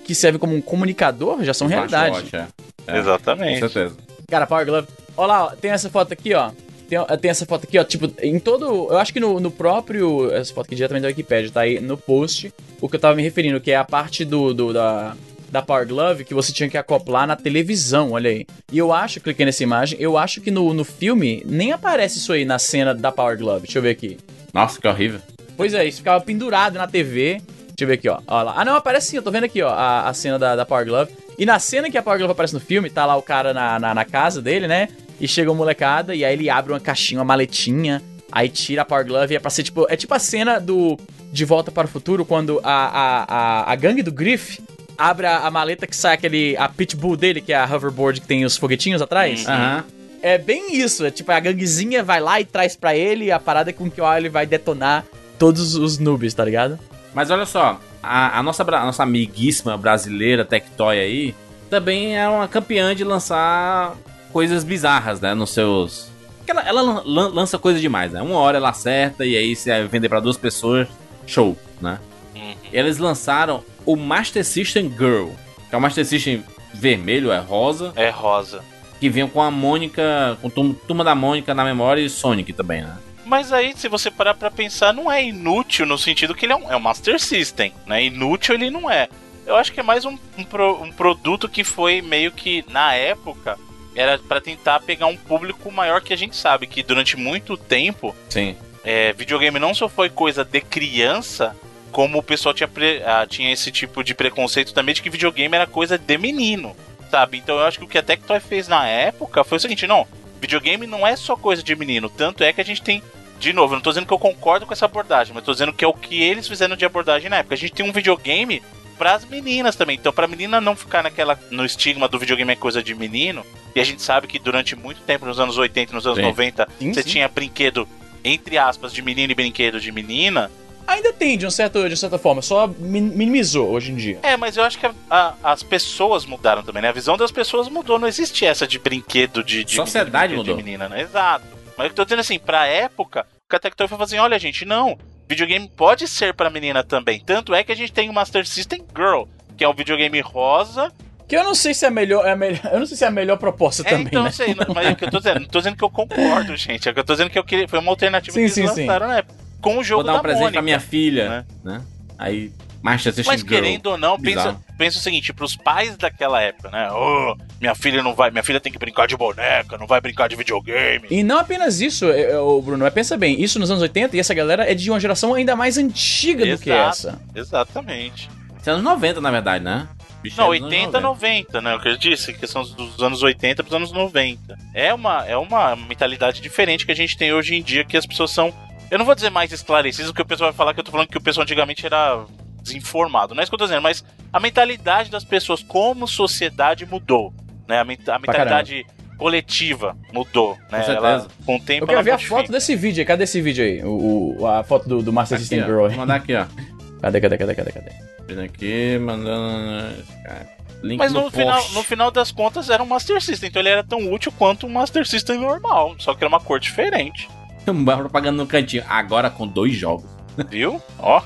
que servem como um comunicador já são realidade. Smartwatch, é. É, Exatamente. Com certeza. Cara, Power Glove. Olha lá, ó, tem essa foto aqui, ó. Tem, tem essa foto aqui, ó. Tipo, em todo. Eu acho que no, no próprio. Essa foto aqui diretamente da Wikipedia, tá aí no post. O que eu tava me referindo, que é a parte do, do da, da Power Glove que você tinha que acoplar na televisão, olha aí. E eu acho, cliquei nessa imagem, eu acho que no, no filme nem aparece isso aí na cena da Power Glove. Deixa eu ver aqui. Nossa, que horrível. Pois é, isso ficava pendurado na TV. Deixa eu ver aqui, ó. ó lá. Ah, não, aparece sim, eu tô vendo aqui, ó, a, a cena da, da Power Glove. E na cena que a Power Glove aparece no filme, tá lá o cara na, na, na casa dele, né? E chega uma molecada, e aí ele abre uma caixinha, uma maletinha, aí tira a Power Glove e é pra ser tipo. É tipo a cena do De Volta para o Futuro, quando a, a, a, a gangue do Griff abre a, a maleta que sai aquele. a pitbull dele, que é a hoverboard que tem os foguetinhos atrás. Aham. É bem isso, é tipo, a ganguezinha vai lá e traz pra ele a parada com que ó, ele vai detonar todos os noobs, tá ligado? Mas olha só, a, a nossa, a nossa amiguíssima brasileira Tectoy aí também é uma campeã de lançar coisas bizarras, né? Nos seus. Ela, ela lan- lan- lança coisa demais, né? Uma hora ela acerta e aí se vai vender pra duas pessoas, show, né? Uhum. Eles lançaram o Master System Girl, que é o Master System vermelho, é rosa, É rosa. que vinha com a Mônica, com Tum- Turma da Mônica na memória e Sonic também, né? Mas aí, se você parar pra pensar, não é inútil no sentido que ele é um, é um Master System, né? Inútil ele não é. Eu acho que é mais um, um, pro- um produto que foi meio que, na época, era pra tentar pegar um público maior que a gente sabe que durante muito tempo, Sim. é, videogame não só foi coisa de criança, como o pessoal tinha, pre- ah, tinha esse tipo de preconceito também de que videogame era coisa de menino, sabe? Então eu acho que o que a Tectoy fez na época foi o seguinte, não, videogame não é só coisa de menino, tanto é que a gente tem, de novo, eu não tô dizendo que eu concordo com essa abordagem, mas tô dizendo que é o que eles fizeram de abordagem na época. A gente tem um videogame pras meninas também, então pra menina não ficar naquela, no estigma do videogame é coisa de menino, e a gente sabe que durante muito tempo, nos anos 80 nos anos Sim. 90, Sim, você sim. tinha brinquedo, entre aspas, de menino e brinquedo de menina, Ainda tem, de, um certo, de certa forma, só min- minimizou hoje em dia. É, mas eu acho que a- a- as pessoas mudaram também, né? A visão das pessoas mudou. Não existe essa de brinquedo de, de Sociedade menino, brinquedo mudou. de menina, né? Exato. Mas eu tô dizendo assim, pra época, o Tectoy foi fazer, olha, gente, não. Videogame pode ser pra menina também. Tanto é que a gente tem o Master System Girl, que é um videogame rosa. Que eu não sei se é a melhor, é a melhor eu não sei se é a melhor proposta É, também, então, né? sei, mas é o que eu tô dizendo. Não tô dizendo que eu concordo, gente. É o que eu tô dizendo que eu queria, foi uma alternativa Sim, que sim, eles sim. lançaram na época. Com o jogo Vou dar um da presente Mônica. pra minha filha, né? Aí, Master System Mas querendo ou não, pensa, pensa o seguinte, pros pais daquela época, né? Oh, minha filha não vai, minha filha tem que brincar de boneca, não vai brincar de videogame. E não apenas isso, é, é, Bruno, mas pensa bem, isso nos anos 80 e essa galera é de uma geração ainda mais antiga do que Exato. essa. Exatamente. Isso é anos 90, na verdade, né? Bicho, Não, é dos anos 80, 90, né? O que eu disse, que são dos anos 80 pros anos 90. É uma, é uma mentalidade diferente que a gente tem hoje em dia, que as pessoas são. Eu não vou dizer mais esclarecidas, porque o pessoal vai falar que eu tô falando que o pessoal antigamente era desinformado. Não é isso que eu tô dizendo, mas a mentalidade das pessoas como sociedade mudou. Né? A, a mentalidade coletiva mudou. Né? Com Ela, certeza. com o tempo Eu quero ela ver a foto desse vídeo aí. Cadê esse vídeo aí? O, o- a foto do, do Master Aqui, System ó. Girl Vou aí. mandar aqui, ó. Cadê, cadê, cadê, cadê, cadê? Vindo aqui, mandando. cara, Link Mas no, post. final, no final das contas era um Master System, então ele era tão útil quanto um Master System normal, só que era uma cor diferente. Uma propaganda no cantinho. Agora com dois jogos. Viu? Ó.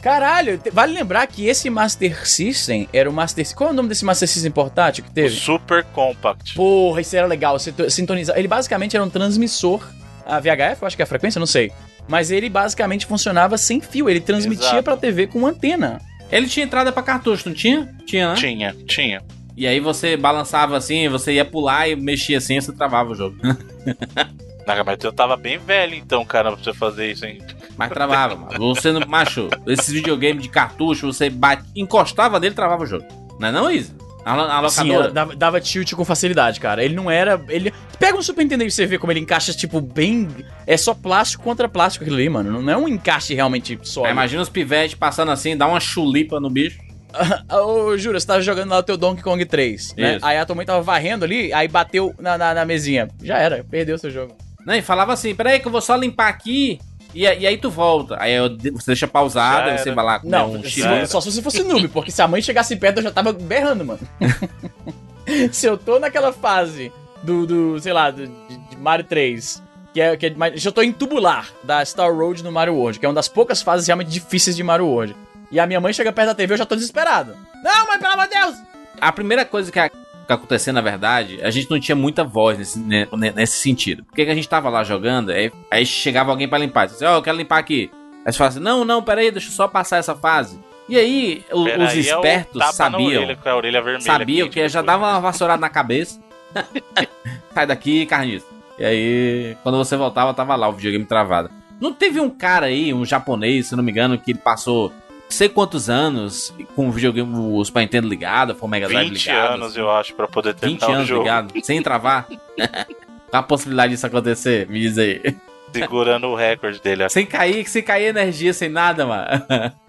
Caralho, vale lembrar que esse Master System era o Master Qual é o nome desse Master System portátil que O teve? Super Compact. Porra, isso era legal. Sintonizar. Ele basicamente era um transmissor. A VHF, eu acho que é a frequência, não sei. Mas ele basicamente funcionava sem fio. Ele transmitia Exato. pra TV com antena. Ele tinha entrada pra cartucho, não tinha? Tinha, né? Tinha, tinha. E aí você balançava assim, você ia pular e mexia assim, você travava o jogo. Na mas eu tava bem velho então, cara, pra você fazer isso, hein? Mas travava, mano. Você não. Macho, esses videogames de cartucho, você bate, encostava nele e travava o jogo. Não é não, Isa? A, a Sim, locadora. ela dava, dava tilt com facilidade, cara. Ele não era. Ele. Pega um Super Nintendo e você vê como ele encaixa, tipo, bem. É só plástico contra plástico aquilo ali, mano. Não é um encaixe realmente Aí sólido. imagina os pivetes passando assim, dá uma chulipa no bicho. Ô, Jura, você tava jogando lá o teu Donkey Kong 3, né? Isso. Aí a tua mãe tava varrendo ali, aí bateu na, na, na mesinha. Já era, perdeu seu jogo. Não, e falava assim, peraí que eu vou só limpar aqui. E, e aí tu volta. Aí eu- você deixa pausado, aí você vai lá Não, um só, só se você fosse noob, porque se a mãe chegasse perto eu já tava berrando, mano. se eu tô naquela fase do, do sei lá, do, de, Mario 3, que é, que é eu tô em tubular da Star Road no Mario World, que é uma das poucas fases realmente difíceis de Mario World. E a minha mãe chega perto da TV, eu já tô desesperado. Não, mãe, pelo amor de Deus! A primeira coisa que, a- que aconteceu, na verdade, a gente não tinha muita voz nesse, ne- ne- nesse sentido. Porque que a gente tava lá jogando, aí, aí chegava alguém pra limpar. Disse, ó, eu quero limpar aqui. Aí você fala assim, não, não, peraí, deixa eu só passar essa fase. E aí, o- Pera os aí, é o espertos na sabiam. orelha, com a orelha vermelha. Sabiam quente que já dava uma vassourada na cabeça. Sai daqui, carniça. E aí, quando você voltava, tava lá o videogame travado. Não teve um cara aí, um japonês, se não me engano, que ele passou sei quantos anos com o videogame, o Super Nintendo ligado, com o Mega Drive 20 ligado. anos, eu acho, pra poder 20 terminar o anos jogo. ligado, sem travar. Qual a possibilidade disso acontecer? Me diz aí. Segurando o recorde dele. Sem cair, sem cair energia, sem nada, mano.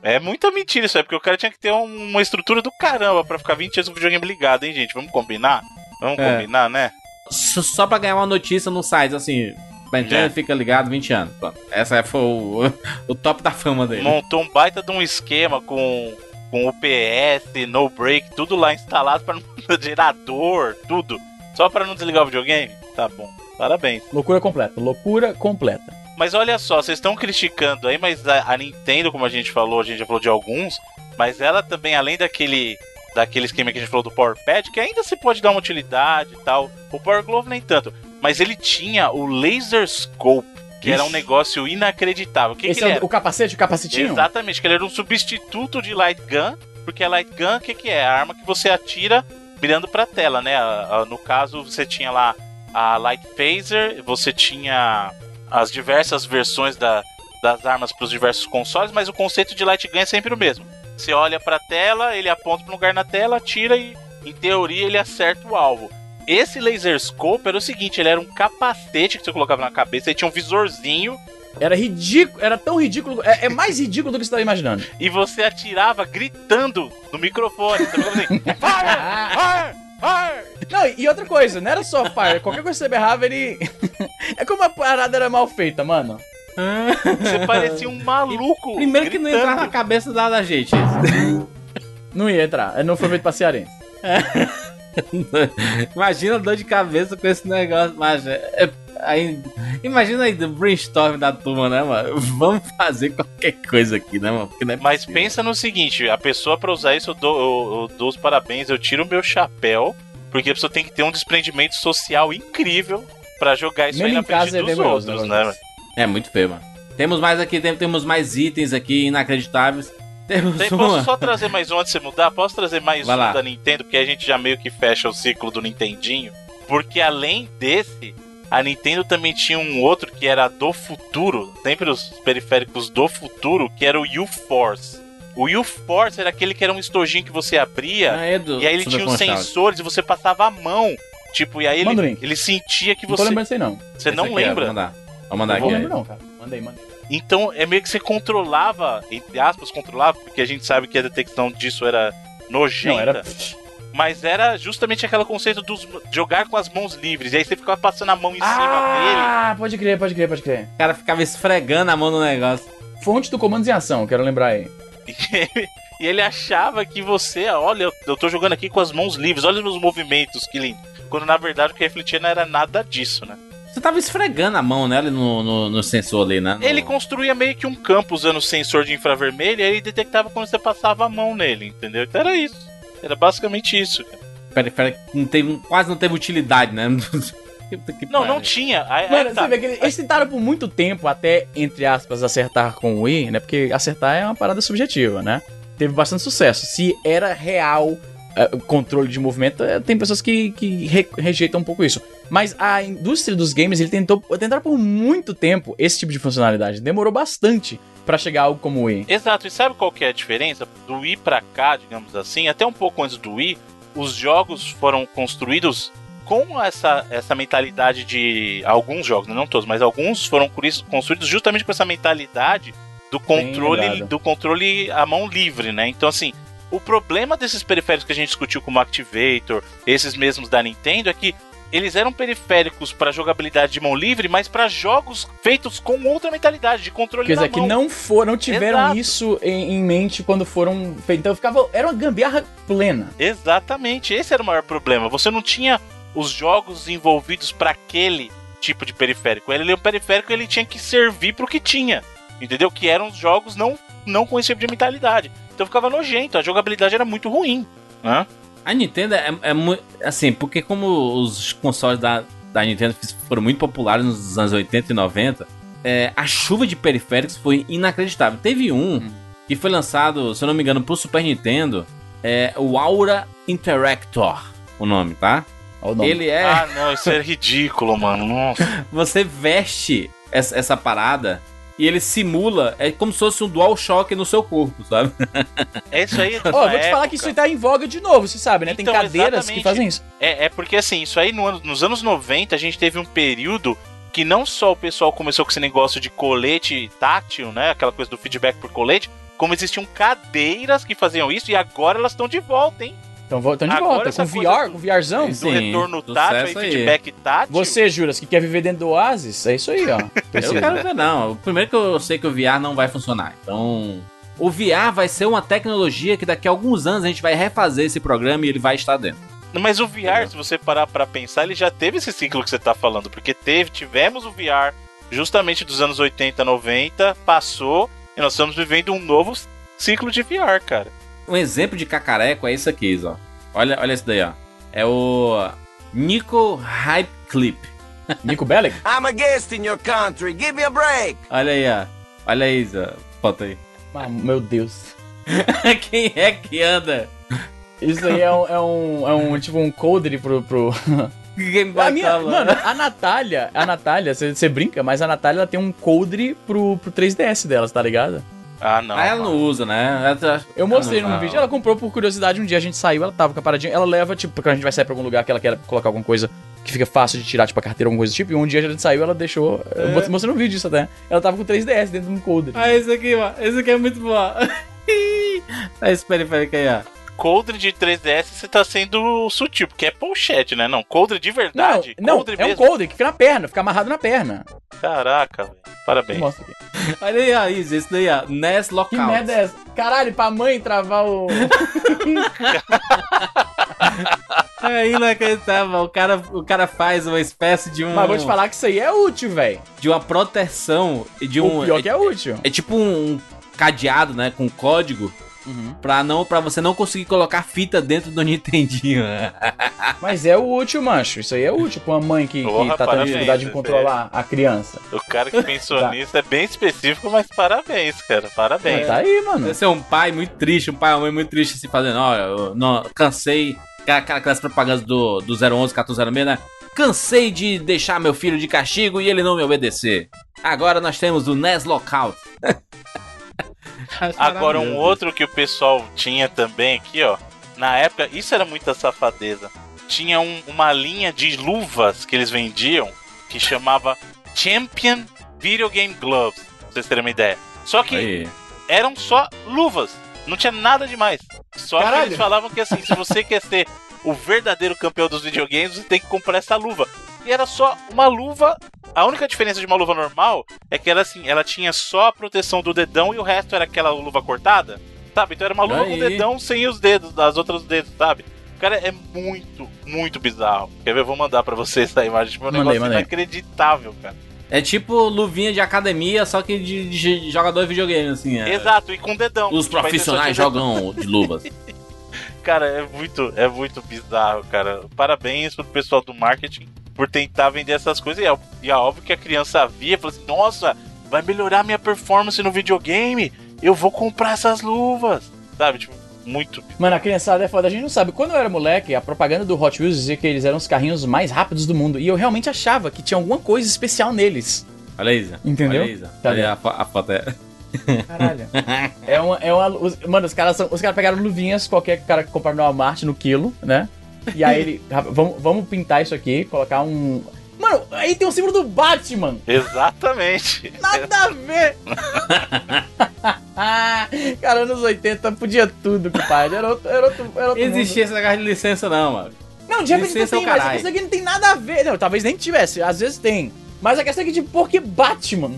É muita mentira isso aí, porque o cara tinha que ter um- uma estrutura do caramba pra ficar 20 anos com o videogame ligado, hein, gente? Vamos combinar? Vamos É. combinar, né? Só, só pra ganhar uma notícia no site, assim. Nintendo É. fica ligado 20 anos. Pronto. Essa foi o, o top da fama dele. Montou um baita de um esquema com, com UPS, no break, tudo lá instalado para gerador, tudo. Só pra não desligar o videogame? Tá bom. Parabéns. Loucura completa, loucura completa. Mas olha só, vocês estão criticando aí, mas a, a Nintendo, como a gente falou, a gente já falou de alguns, mas ela também, além daquele daquele esquema que a gente falou do Power Pad, que ainda se pode dar uma utilidade e tal, o Power Glove nem tanto, mas ele tinha o Laser Scope, que era um Ixi. negócio inacreditável. O que, Esse que é o, capacete, o? Exatamente, que ele era um substituto de Light Gun, porque a Light Gun, o que, que é? A arma que você atira mirando pra tela, né? A- a- No caso, você tinha lá a Light Phaser, você tinha as diversas versões da- das armas para os diversos consoles, mas o conceito de Light Gun é sempre o mesmo. Você olha pra tela, ele aponta para um lugar na tela, atira e, em teoria, ele acerta o alvo. Esse laser scope era o seguinte, ele era um capacete que você colocava na cabeça, ele tinha um visorzinho Era ridículo, era tão ridículo, é, é mais ridículo do que você tava imaginando. e você atirava gritando no microfone. Você assim, fire, fire, fire. Não, e outra coisa, não era só fire, qualquer coisa que você berrava, ele... é como a parada era mal feita, mano. Você parecia um maluco. Primeiro que não gritando. entrava na cabeça da, da gente. Não ia entrar, não foi feito pra cearense. Imagina a dor de cabeça com esse negócio, mas é, é- aí, imagina aí do brainstorm da turma, né, mano? Vamos fazer qualquer coisa aqui, né, mano? É Mas pensa no seguinte: a pessoa pra usar isso, eu dou, eu- eu dou os parabéns, eu tiro o meu chapéu, porque a pessoa tem que ter um desprendimento social incrível pra jogar isso Mesmo aí na frente é dos outros, né, né? É muito feio, mano. Temos mais aqui, tem- temos mais itens aqui inacreditáveis. Temos Tem- uma. posso só trazer mais um antes de você mudar? Posso trazer mais Vai um lá. da Nintendo? Porque a gente já meio que fecha o ciclo do Nintendinho. Porque além desse, a Nintendo também tinha um outro que era do futuro, sempre os periféricos do futuro, que era o U-Force. O U-Force era aquele que era um estojinho que você abria, Ah, é do e aí ele tinha os sensores e você passava a mão. Tipo, e aí ele, ele sentia que Não tô você. lembrando disso aí, não. Você Esse não lembra? Vou mandar. Vou mandar Eu Não aqui. lembro não, cara. Mandei, mandei. Então é meio que você controlava, entre aspas, controlava, porque a gente sabe que a detecção disso era nojenta. Não, era... Mas era justamente aquele conceito dos jogar com as mãos livres. E aí você ficava passando a mão em cima Ah, pode crer, pode crer, pode crer. O cara ficava esfregando a mão no negócio. Fonte do Comandos em Ação, quero lembrar aí. dele. e ele achava que você, olha, eu, eu tô jogando aqui com as mãos livres, olha os meus movimentos, que lindo. Quando na verdade o que refletia não era nada disso, né? Você tava esfregando a mão, né, ali no, no, no sensor ali, né? No- Ele construía meio que um campo usando sensor de infravermelho e aí ele detectava quando você passava a mão nele, entendeu? Então era isso. Era basicamente isso. cara. Pera, pera, não teve, quase não teve utilidade, né? Não, não tinha. Aí, aí Mano, tá. você vê que eles, eles tentaram por muito tempo até, entre aspas, acertar com o Wii, né? Porque acertar é uma parada subjetiva, né? Teve bastante sucesso. Se era real é, controle de movimento, é, tem pessoas que, que re- rejeitam um pouco isso. Mas a indústria dos games, ele tentou tentaram por muito tempo esse tipo de funcionalidade. Demorou bastante pra chegar a algo como o Wii. Exato, e sabe qual que é a diferença? Do Wii pra cá, digamos assim, até um pouco antes do Wii, os jogos foram construídos com essa, essa mentalidade de. Alguns jogos, não todos, mas alguns foram construídos justamente com essa mentalidade do controle, do controle à mão livre, né? Então, assim, o problema desses periféricos que a gente discutiu como Activator, esses mesmos da Nintendo, é que eles eram periféricos para jogabilidade de mão livre, mas para jogos feitos com outra mentalidade de controle Quer dizer, na que mão. não foram, não tiveram Exato. isso em, em mente quando foram feitos. Então ficava. Era uma gambiarra plena. Exatamente, esse era o maior problema. Você não tinha os jogos envolvidos para aquele tipo de periférico. Ele é um periférico, ele tinha que servir pro que tinha. Entendeu? Que eram os jogos não não com esse tipo de mentalidade. Então ficava nojento, a jogabilidade era muito ruim, né? A Nintendo é, é muito. Assim, porque como os consoles da, da Nintendo foram muito populares nos anos 80 e 90, é, a chuva de periféricos foi inacreditável. Teve um que foi lançado, se eu não me engano, pro Super Nintendo, é o Aura Interactor, o nome, tá? O nome. Ele é. Ah, não, isso é ridículo, mano. Nossa. Você veste essa, essa parada e ele simula, é como se fosse um dual shock no seu corpo, sabe? É isso aí. Ó, oh, vou te falar que isso aí tá em voga de novo, você sabe, né? Então, Tem cadeiras exatamente. que fazem isso. É, é porque assim, isso aí no ano- nos anos 90 a gente teve um período que não só o pessoal começou com esse negócio de colete tátil, né? Aquela coisa do feedback por colete, como existiam cadeiras que faziam isso e agora elas estão de volta, hein? Então voltando de Agora volta, com VR, com VRzão. Isso. Do Sim, retorno tátil e aí. feedback tátil. Você, Juras, que quer viver dentro do Oasis, é isso aí, ó. Eu Precisa. quero ver, não. O Primeiro que eu sei que o VR não vai funcionar. Então, o VR vai ser uma tecnologia que daqui a alguns anos a gente vai refazer esse programa e ele vai estar dentro. Mas o VR, Entendeu? se você parar pra pensar, ele já teve esse ciclo que você tá falando, porque teve, tivemos o VR justamente dos anos 80, 90, passou e nós estamos vivendo um novo ciclo de VR, cara. Um exemplo de cacareco é isso aqui, ó. Olha, olha isso daí, ó. É o Nico Hype Clip. Nico Bellic? I'm a guest in your country. Give me a break. Olha aí, ó. Olha aí, Zé. Foto aí. Ah, meu Deus. Quem é que anda? Isso aí é um, é um, é um tipo um coldre pro. pro... Game A minha, Boy mano, a Natália, a Natália, você brinca, mas a Natália ela tem um coldre pro, pro 3DS delas, tá ligado? Ah, não. Ah, ela mano. não usa, né? Tá- Eu mostrei num vídeo, ela comprou por curiosidade um dia, a gente saiu, ela tava com a paradinha, ela leva, tipo, porque a gente vai sair pra algum lugar que ela quer colocar alguma coisa que fica fácil de tirar, tipo, a carteira, alguma coisa do tipo, e um dia a gente saiu, ela deixou, eu É. mostrei no vídeo isso até, ela tava com 3DS dentro de um coldre. Ah, esse aqui, ó. Esse aqui é muito bom. Ah, esse periférico aí, ó. Coldre de 3DS você tá sendo sutil, porque é pochete, né? Não, coldre de Não, verdade. não, coldre é um coldre que fica na perna, fica amarrado na perna. Caraca, velho. Parabéns. Mostra aqui. Olha aí, ó. Isso, daí, ó. NES Que Lockout. merda é essa? Caralho, pra mãe travar o... É inacreditável. O cara, o cara faz uma espécie de um. Mas vou te falar que isso aí é útil, velho. De uma proteção. e De um. O pior que é útil. É tipo um cadeado, né? Com código. Pra, não, pra você não conseguir colocar fita dentro do Nintendinho. Mas é útil, mancho. Isso aí é útil pra uma mãe que, que Porra, tá tendo dificuldade em é controlar a criança. O cara que pensou Tá. nisso é bem específico, mas parabéns, cara. Parabéns. Tá aí, mano. Deve ser um pai muito triste, um pai ou uma mãe muito triste se fazendo, ó, eu não, cansei. Aquela- Aquelas propagandas do, do 011, 1406, né? Cansei de deixar meu filho de castigo e ele não me obedecer. Agora nós temos o NES Lockout. Agora, um outro que o pessoal tinha também aqui, ó. Na época, isso era muita safadeza. Tinha um- uma linha de luvas que eles vendiam que chamava Champion Video Game Gloves. Pra vocês terem uma ideia. Só que Aí. eram só luvas. Não tinha nada demais. Só que Caralho. eles falavam que assim, se você quer ser o verdadeiro campeão dos videogames, você tem que comprar essa luva. E era só uma luva. A única diferença de uma luva normal é que ela assim, ela tinha só a proteção do dedão e o resto era aquela luva cortada. Sabe? Então era uma luva Aí. com o dedão sem os dedos, das outras dedos, sabe? Cara, é muito, muito bizarro. Quer ver? Eu vou mandar pra vocês a imagem. Tipo, é um Mandei, negócio mandei. inacreditável, cara. É tipo luvinha de academia, só que de, de jogador de videogame, assim. é. Exato, e com dedão. Os Tipo, profissionais jogam de luvas. Cara, é muito, é muito bizarro, cara. Parabéns pro pessoal do marketing por tentar vender essas coisas. E é, e é óbvio que a criança via e falou assim: nossa, vai melhorar minha performance no videogame. Eu vou comprar essas luvas. Sabe, tipo, muito. Mano, a criançada é foda. A gente não sabe. Quando eu era moleque, a propaganda do Hot Wheels dizia que eles eram os carrinhos mais rápidos do mundo. E eu realmente achava que tinha alguma coisa especial neles. Olha aí, Zé. Entendeu? Olha aí, Zé. Tá Olha a, a foto. É. Caralho. é uma. É uma os- mano, os caras, são, os caras pegaram luvinhas, qualquer cara que comprar no Walmart no quilo, né? E aí ele. "Rap- vamos, vamos pintar isso aqui, colocar um. Mano, aí tem o símbolo do Batman! Exatamente. Nada a ver! cara, anos 80 podia tudo, compadre. Era outro, era outro, era outro mundo. Existia essa carta de licença, não, mano. Não, de repente Licença tem, ao mas a caralho. questão é que não tem nada a ver. Não, talvez nem tivesse, às vezes tem. Mas a questão é que, tipo, por que Batman?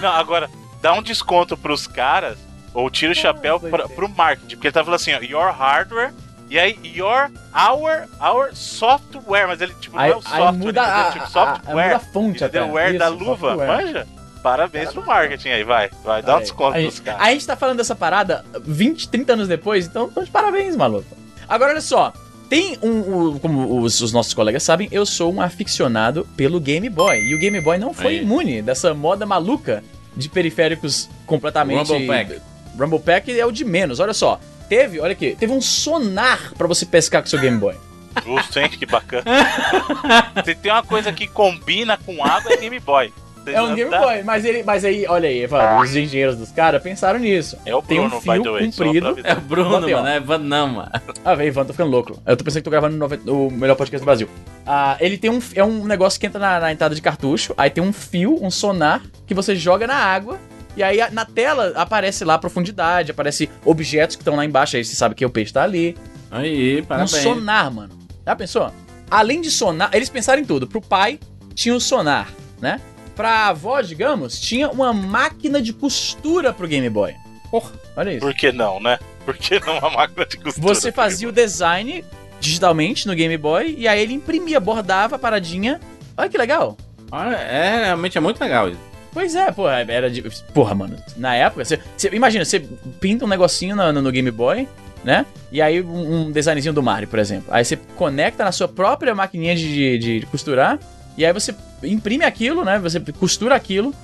Não, agora, dá um desconto pros caras, ou tira o chapéu vai pra, pro marketing. Porque ele tá falando assim, ó, your hardware. E aí, your, our, our software. Mas ele, tipo, Aí, não é o aí software, muda, entendeu? a, tipo, a, a, software. muda a fonte até. Entendeu? O wear da luva, software. manja? Parabéns pro marketing aí, vai. Vai, dá um Aí, desconto a, pros caras. a gente tá falando dessa parada 20, 30 anos depois, então tô de parabéns, maluco. Agora, olha só. Tem um, um- como os, os nossos colegas sabem, eu sou um aficionado pelo Game Boy. E o Game Boy não foi Aí. imune dessa moda maluca de periféricos completamente. Rumble Pack. Rumble Pack é o de menos, olha só. Teve, olha aqui, teve um sonar pra você pescar com seu Game Boy. Justo, hein? Que bacana. Se tem uma coisa que combina com água, é Game Boy. É um Game Boy, mas ele, mas aí, olha aí, Evandro, os engenheiros dos caras pensaram nisso. É o Tem um Bruno, fio way, comprido. É o Bruno, ó. mano. É Van não, mano. Ah, velho, Ivan, tô ficando louco. Eu tô pensando que tô gravando o melhor podcast do Brasil. Ah, ele tem um, é um negócio que entra na, na entrada de cartucho, aí tem um fio, um sonar, que você joga na água, e aí na tela aparece lá a profundidade, aparece objetos que estão lá embaixo, aí você sabe que o peixe tá ali. Aí, Um parabéns. sonar, mano. Já pensou? Além de sonar, eles pensaram em tudo. Pro pai, tinha o sonar, né? Pra avó, digamos, tinha uma máquina de costura pro Game Boy. Porra, olha isso. Por que não, né? Por que não uma máquina de costura? Você fazia o design digitalmente no Game Boy e aí ele imprimia, bordava a paradinha. Olha que legal. Olha, é, realmente é muito legal isso. Pois é, porra, era de. Porra, mano. Na época, você, você- imagina, você pinta um negocinho no, no- no Game Boy, né? E aí um, um designzinho do Mario, por exemplo. Aí você conecta na sua própria maquininha de, de- de costurar. E aí você imprime aquilo, né? Você costura aquilo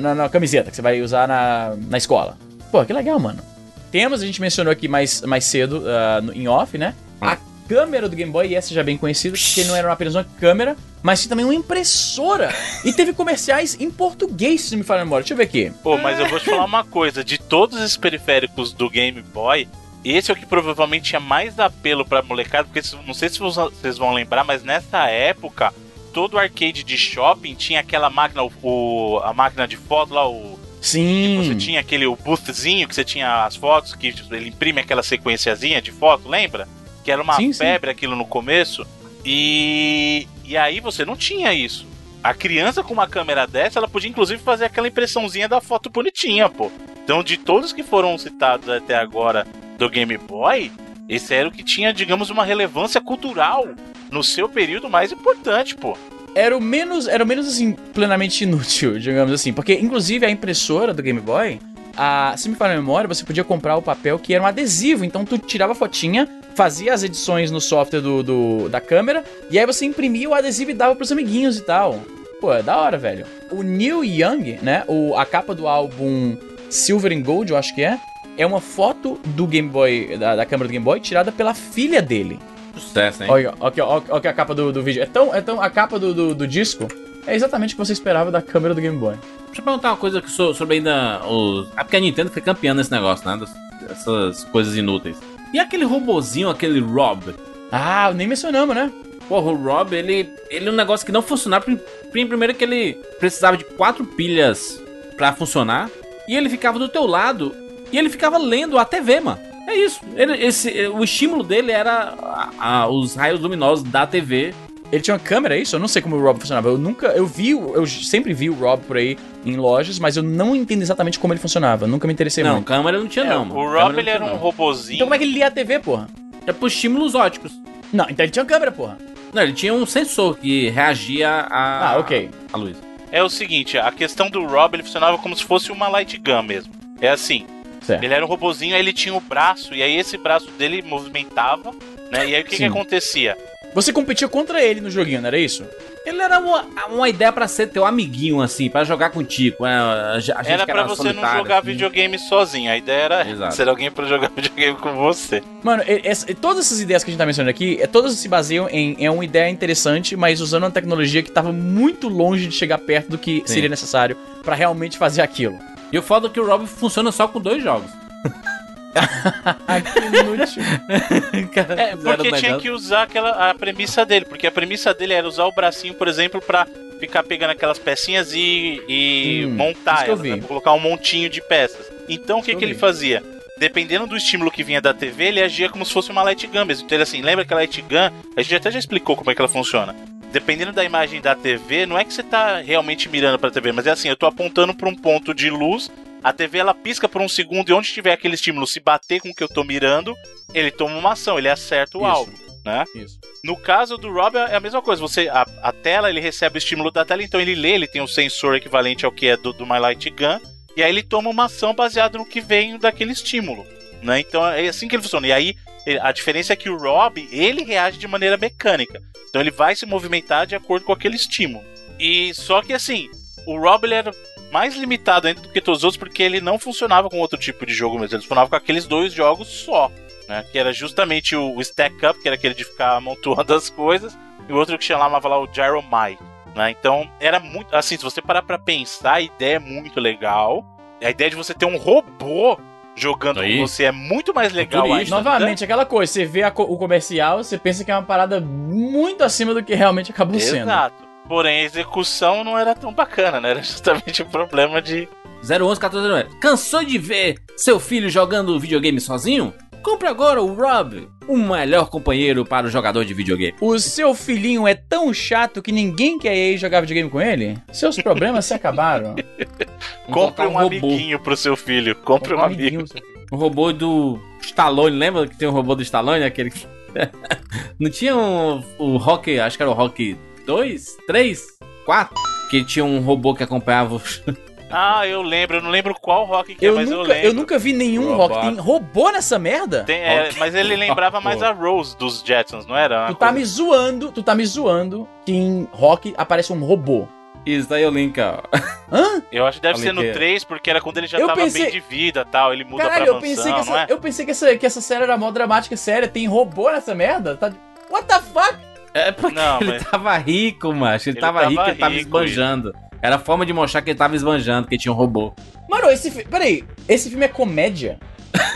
na, na- camiseta que você vai usar na, na escola. Pô, que legal, mano. Temos, a gente mencionou aqui mais, mais cedo, no- em off, né? A câmera do Game Boy, e essa já é bem conhecida, porque não era apenas uma câmera, mas tinha também uma impressora. E teve comerciais em português, se não me falha a memória. Deixa eu ver aqui. Pô, mas eu vou te falar uma coisa: de todos esses periféricos do Game Boy, esse é o que provavelmente tinha mais apelo pra molecada, porque não sei se vocês- vão lembrar, mas nessa época, todo arcade de shopping tinha aquela máquina, o, a máquina de foto lá, o. Sim. Você tinha aquele o boothzinho que você tinha as fotos, que tipo, ele imprime aquela sequenciazinha de foto, lembra? Que era uma Sim, sim. febre aquilo no começo. E, e aí você não tinha isso. A criança com uma câmera dessa, ela podia inclusive fazer aquela impressãozinha da foto bonitinha, pô. Então, de todos que foram citados até agora do Game Boy, esse era o que tinha, digamos, uma relevância cultural no seu período mais importante, pô. Era o menos, era o menos assim, plenamente inútil, digamos assim. Porque, inclusive, a impressora do Game Boy, a, se me falha a memória, você podia comprar o papel que era um adesivo. Então, tu tirava a fotinha, fazia as edições no software do, do- da câmera, e aí você imprimia o adesivo e dava pros amiguinhos e tal. Pô, é da hora, velho. O Neil Young, né, o, a capa do álbum Silver and Gold, eu acho que é, é uma foto do Game Boy, da, da câmera do Game Boy, tirada pela filha dele. Sucesso, hein? Olha, olha, olha, aqui a capa do, do vídeo. É tão, é tão. A capa do, do, do disco é exatamente o que você esperava da câmera do Game Boy. Deixa eu perguntar uma coisa que so- sobre ainda os. É porque a Nintendo foi campeã nesse negócio, né? Dessas coisas inúteis. E aquele robozinho, aquele Rob? Ah, nem mencionamos, né? Porra, o Rob, ele, ele é um negócio que não funcionava. Prim- prim- Primeiro que ele precisava de quatro pilhas pra funcionar. E ele ficava do teu lado. E ele ficava lendo a TV, mano. É isso. Ele, esse, o estímulo dele era a- a- os raios luminosos da TV. Ele tinha uma câmera, é isso? Eu não sei como o Rob funcionava. Eu nunca. Eu vi. Eu sempre vi o Rob por aí em lojas, mas eu não entendo exatamente como ele funcionava. Nunca me interessei Não, muito. câmera não tinha, É, não. o. Rob não ele era um não. robozinho. Então como é que ele lia a TV, porra? É por estímulos óticos. Não, então ele tinha câmera, porra. Não, ele tinha um sensor que reagia a. Ah, ok. A luz. É o seguinte, a questão do Rob ele funcionava como se fosse uma light gun mesmo. É assim, Certo. ele era um robozinho, aí ele tinha o braço, e aí esse braço dele movimentava, né? E aí o que, que acontecia? Você competia contra ele no joguinho, não era isso? Ele era uma, uma ideia pra ser teu amiguinho, assim, pra jogar contigo. né? A, Era pra você não jogar assim. videogame sozinho. A ideia era Exato. ser alguém pra jogar videogame com você. Mano, essa- todas essas ideias que a gente tá mencionando aqui, é, todas se baseiam em é uma ideia interessante, mas usando uma tecnologia que tava muito longe de chegar perto do que Sim. seria necessário pra realmente fazer aquilo. E o foda é que o Rob funciona só com dois jogos. Que inútil. Cara, É, porque tinha negócio- que usar aquela, a premissa dele. Porque a premissa dele era usar o bracinho, por exemplo, pra ficar pegando aquelas pecinhas e, e Hum, montar elas, né? Colocar um montinho de peças. Então o que, que ele fazia? Dependendo do estímulo que vinha da TV, ele agia como se fosse uma light gun mesmo. Então ele assim, lembra que a light gun, a gente até já explicou como é que ela funciona. Dependendo da imagem da TV, não é que você tá realmente mirando pra TV, mas é assim, eu tô apontando pra um ponto de luz, a TV ela pisca por um segundo e onde tiver aquele estímulo se bater com o que eu tô mirando, ele toma uma ação, ele acerta o Isso. alvo, né? Isso. No caso do Rob é a mesma coisa. Você a, a tela ele recebe o estímulo da tela, então ele lê, ele tem um sensor equivalente ao que é do, do My Light Gun, e aí ele toma uma ação baseada no que vem daquele estímulo, né? Então é assim que ele funciona. E aí a diferença é que o Rob ele reage de maneira mecânica, então ele vai se movimentar de acordo com aquele estímulo. E só que assim o Rob ele era mais limitado ainda do que todos os outros porque ele não funcionava com outro tipo de jogo mesmo. Ele funcionava com aqueles dois jogos só né? Que era justamente o, o Stack Up, que era aquele de ficar amontoando as coisas, e o outro que chamava lá o Gyromai. né? Então, era muito. Assim, se você parar pra pensar, a ideia é muito legal. A ideia de você ter um robô jogando Aí. com você é muito mais legal Futurista. ainda. Novamente, aquela coisa, você vê a co- o comercial, você pensa que é uma parada muito acima do que realmente acabou sendo. Exato. Porém, a execução não era tão bacana, né? Era justamente o problema de. 011 1409. Cansou de ver seu filho jogando videogame sozinho? Compre agora o Rob, o melhor companheiro para o jogador de videogame. O seu filhinho é tão chato que ninguém quer ir jogar videogame com ele? Seus problemas se acabaram. Compre um, robô. amiguinho pro seu filho. Compre um amigo. amiguinho, seu filho. Um robô do Stallone, lembra que tem um robô do Stallone? Aquele que... Não tinha um, o Rock, acho que era o Rock 2, 3, 4? Que tinha um robô que acompanhava os... Ah, eu lembro. Eu não lembro qual rock que é, Eu mas eu nunca, lembro. eu nunca vi nenhum Robot. rock. Tem robô nessa merda? Tem- é, mas ele lembrava mais a Rose dos Jetsons, não era? Tu tá me zoando, tu tá me zoando que em rock aparece um robô. Isso daí é o link, ó. Hã? Eu acho que deve ser no que- 3, porque era quando ele já Eu tava pensei- bem de vida tal. Ele muda Caralho, pra eu pensei, mansão, que não essa, é? eu pensei que essa, que essa série era mó dramática e séria. Tem robô nessa merda? Tá... What the fuck? É porque Não, ele mas- tava rico, macho. Ele, Ele tava, tava rico, ele tava esbanjando. Era a forma de mostrar que ele tava esbanjando, que tinha um robô. Mano, esse filme. Peraí, esse filme é comédia?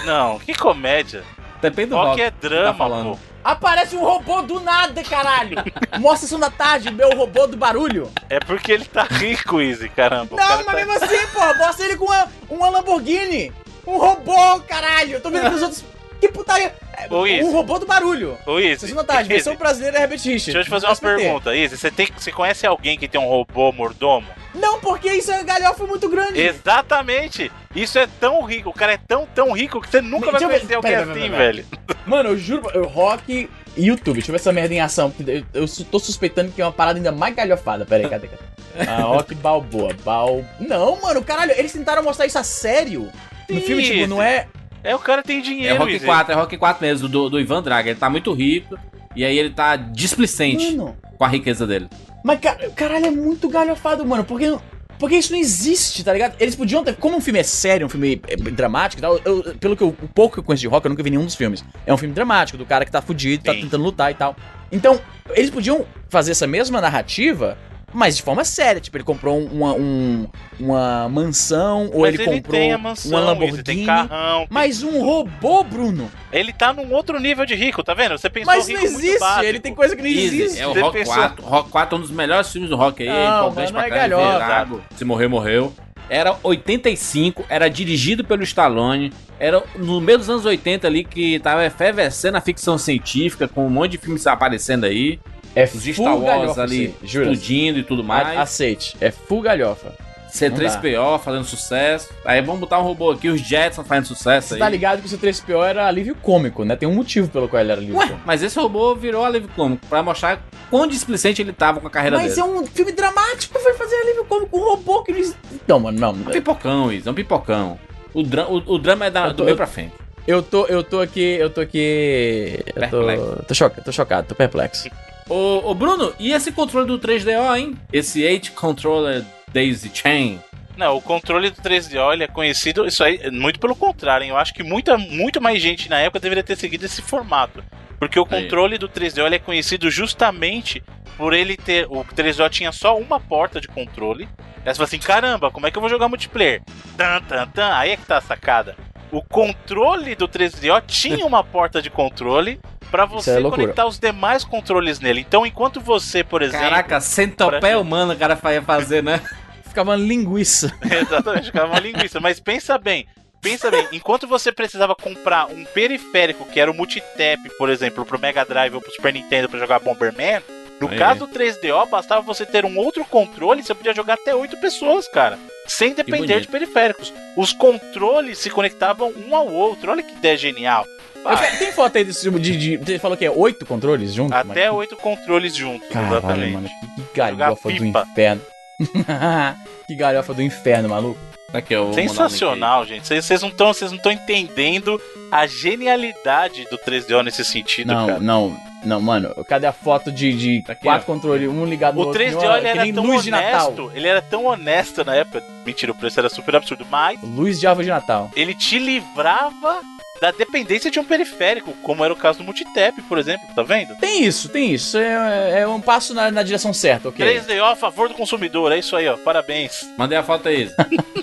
Não, que comédia. Depende do Rock rock. é drama, falando. pô. Aparece um robô do nada, caralho! Mostra sessão da tarde, meu robô do barulho. É porque ele tá rico, Easy, caramba. Não, cara mas tá- mesmo assim, pô, mostra ele com uma, uma Lamborghini. Um robô, caralho. Eu tô vendo que os outros. Que putaria. É, Ô, Izzy. um robô do barulho. Ô, Easy, Sessão da tarde, versão brasileira é Herbert Richard. Deixa eu te fazer uma SBT. pergunta, Easy. Você, tem, você conhece alguém que tem um robô mordomo? Não, porque isso é galhofa muito grande. Exatamente! Isso é tão rico, o cara é tão, tão rico que você nunca vai conhecer alguém pera, assim, pera, velho. Mano, eu juro, eu rock e YouTube. Deixa eu ver essa merda em ação. Eu, eu tô suspeitando que é uma parada ainda mais galhofada. Pera aí, cadê? cadê? Ah, rock Balboa. Bal... Não, mano, caralho, eles tentaram mostrar isso a sério. No filme, tipo, não é. É, o cara tem É dinheiro, Rock Easy. 4. 4, é Rock 4 mesmo, do, do Ivan Draga. Ele tá muito rico. E aí ele tá displicente Mano. com a riqueza dele. Mas, ca- caralho, é muito galhofado, mano. Porque, porque isso não existe, tá ligado? Eles podiam ter. Como um filme é sério, um filme é, dramático e tal, eu- pelo que eu, o pouco que eu conheço de rock, eu nunca vi nenhum dos filmes. É um filme dramático, do cara que tá fudido, tá Sim. tentando lutar e tal. Então, eles podiam fazer essa mesma narrativa. Mas de forma séria, tipo, ele comprou uma, um- uma mansão, ou Mas ele, ele comprou tem a mansão, uma Lamborghini. carrão. Mas um robô, Bruno. Ele tá num outro nível de rico, tá vendo? Você pensou Mas não existe, ele tem coisa que não Easy, existe. é o Você Rock pensou- 4. Rock 4 é um dos melhores filmes do rock aí. é Não, importante mano, pra é caralho. Se morrer, morreu. Era 85, era dirigido pelo Stallone. Era no meio dos anos 80 ali que tava efervescendo a ficção científica, com um monte de filmes aparecendo aí. É Os Star Wars ali jura? explodindo e tudo mais. Aceite, é full galhofa. C3PO fazendo sucesso. Aí vamos botar um robô aqui, os Jetsons fazendo sucesso Você aí. tá ligado que o C3PO era alívio cômico, né? Tem um motivo pelo qual ele era alívio Ué, cômico. mas esse robô virou alívio cômico pra mostrar quão displicente ele tava com a carreira Mas dele. é um filme dramático, vai fazer alívio cômico com um robô que eles. Não, mano, não. É um pipocão, Isa, é um pipocão. O, dra o, o drama é da, Eu tô- do meio pra frente. Eu tô, eu tô aqui, eu tô aqui. Eu Perplexo. tô, tô, choca, tô chocado, tô perplexo. Ô, ô, Bruno, e esse controle do 3DO, hein? Esse 8 Controller Daisy Chain. Não, o controle do 3DO ele é conhecido, isso aí, muito pelo contrário, hein? Eu acho que muita, muito mais gente na época deveria ter seguido esse formato. Porque o Aí. controle do 3DO ele é conhecido justamente por ele ter. O 3DO tinha só uma porta de controle. Aí você fala assim: caramba, como é que eu vou jogar multiplayer? Tan, tan, tan. Aí é que tá a sacada. O controle do 3DO tinha uma porta de controle pra você é conectar os demais controles nele. Então, enquanto você, por exemplo. Caraca, centopeia pra- humana o cara ia fazer, né? Ficava uma linguiça. Exatamente, ficava uma linguiça. Mas pensa bem, pensa bem, enquanto você precisava comprar um periférico que era o multitap, por exemplo, pro Mega Drive ou pro Super Nintendo pra jogar Bomberman, no Aí. caso do 3DO, bastava você ter um outro controle, você podia jogar até 8 pessoas, cara. Sem depender de periféricos. Os controles se conectavam um ao outro. Olha que ideia genial. Quero- Tem foto aí desse filme de, de. Você falou que é oito controles juntos? Até Mas- oito controles juntos. Caralho, exatamente. mano. Que galhofa do inferno. que galhofa do inferno, maluco. Aqui, eu Sensacional, gente. Vocês vocês não estão entendendo a genialidade do 3DO nesse sentido, Não, cara. não. Não, mano, cadê a foto de, de Tá aqui, quatro controles, um ligado no O outro? 3DO uma- ele que era tão luz de Natal. honesto, ele era tão honesto na época. Mentira, o preço era super absurdo, mas Luz de árvore de Natal. ele te livrava da dependência de um periférico, como era o caso do multitap, por exemplo, tá vendo? Tem isso, tem isso. É, é um passo na, na direção certa, ok? 3DO a favor do consumidor, é isso aí, ó. Parabéns. Mandei a foto aí.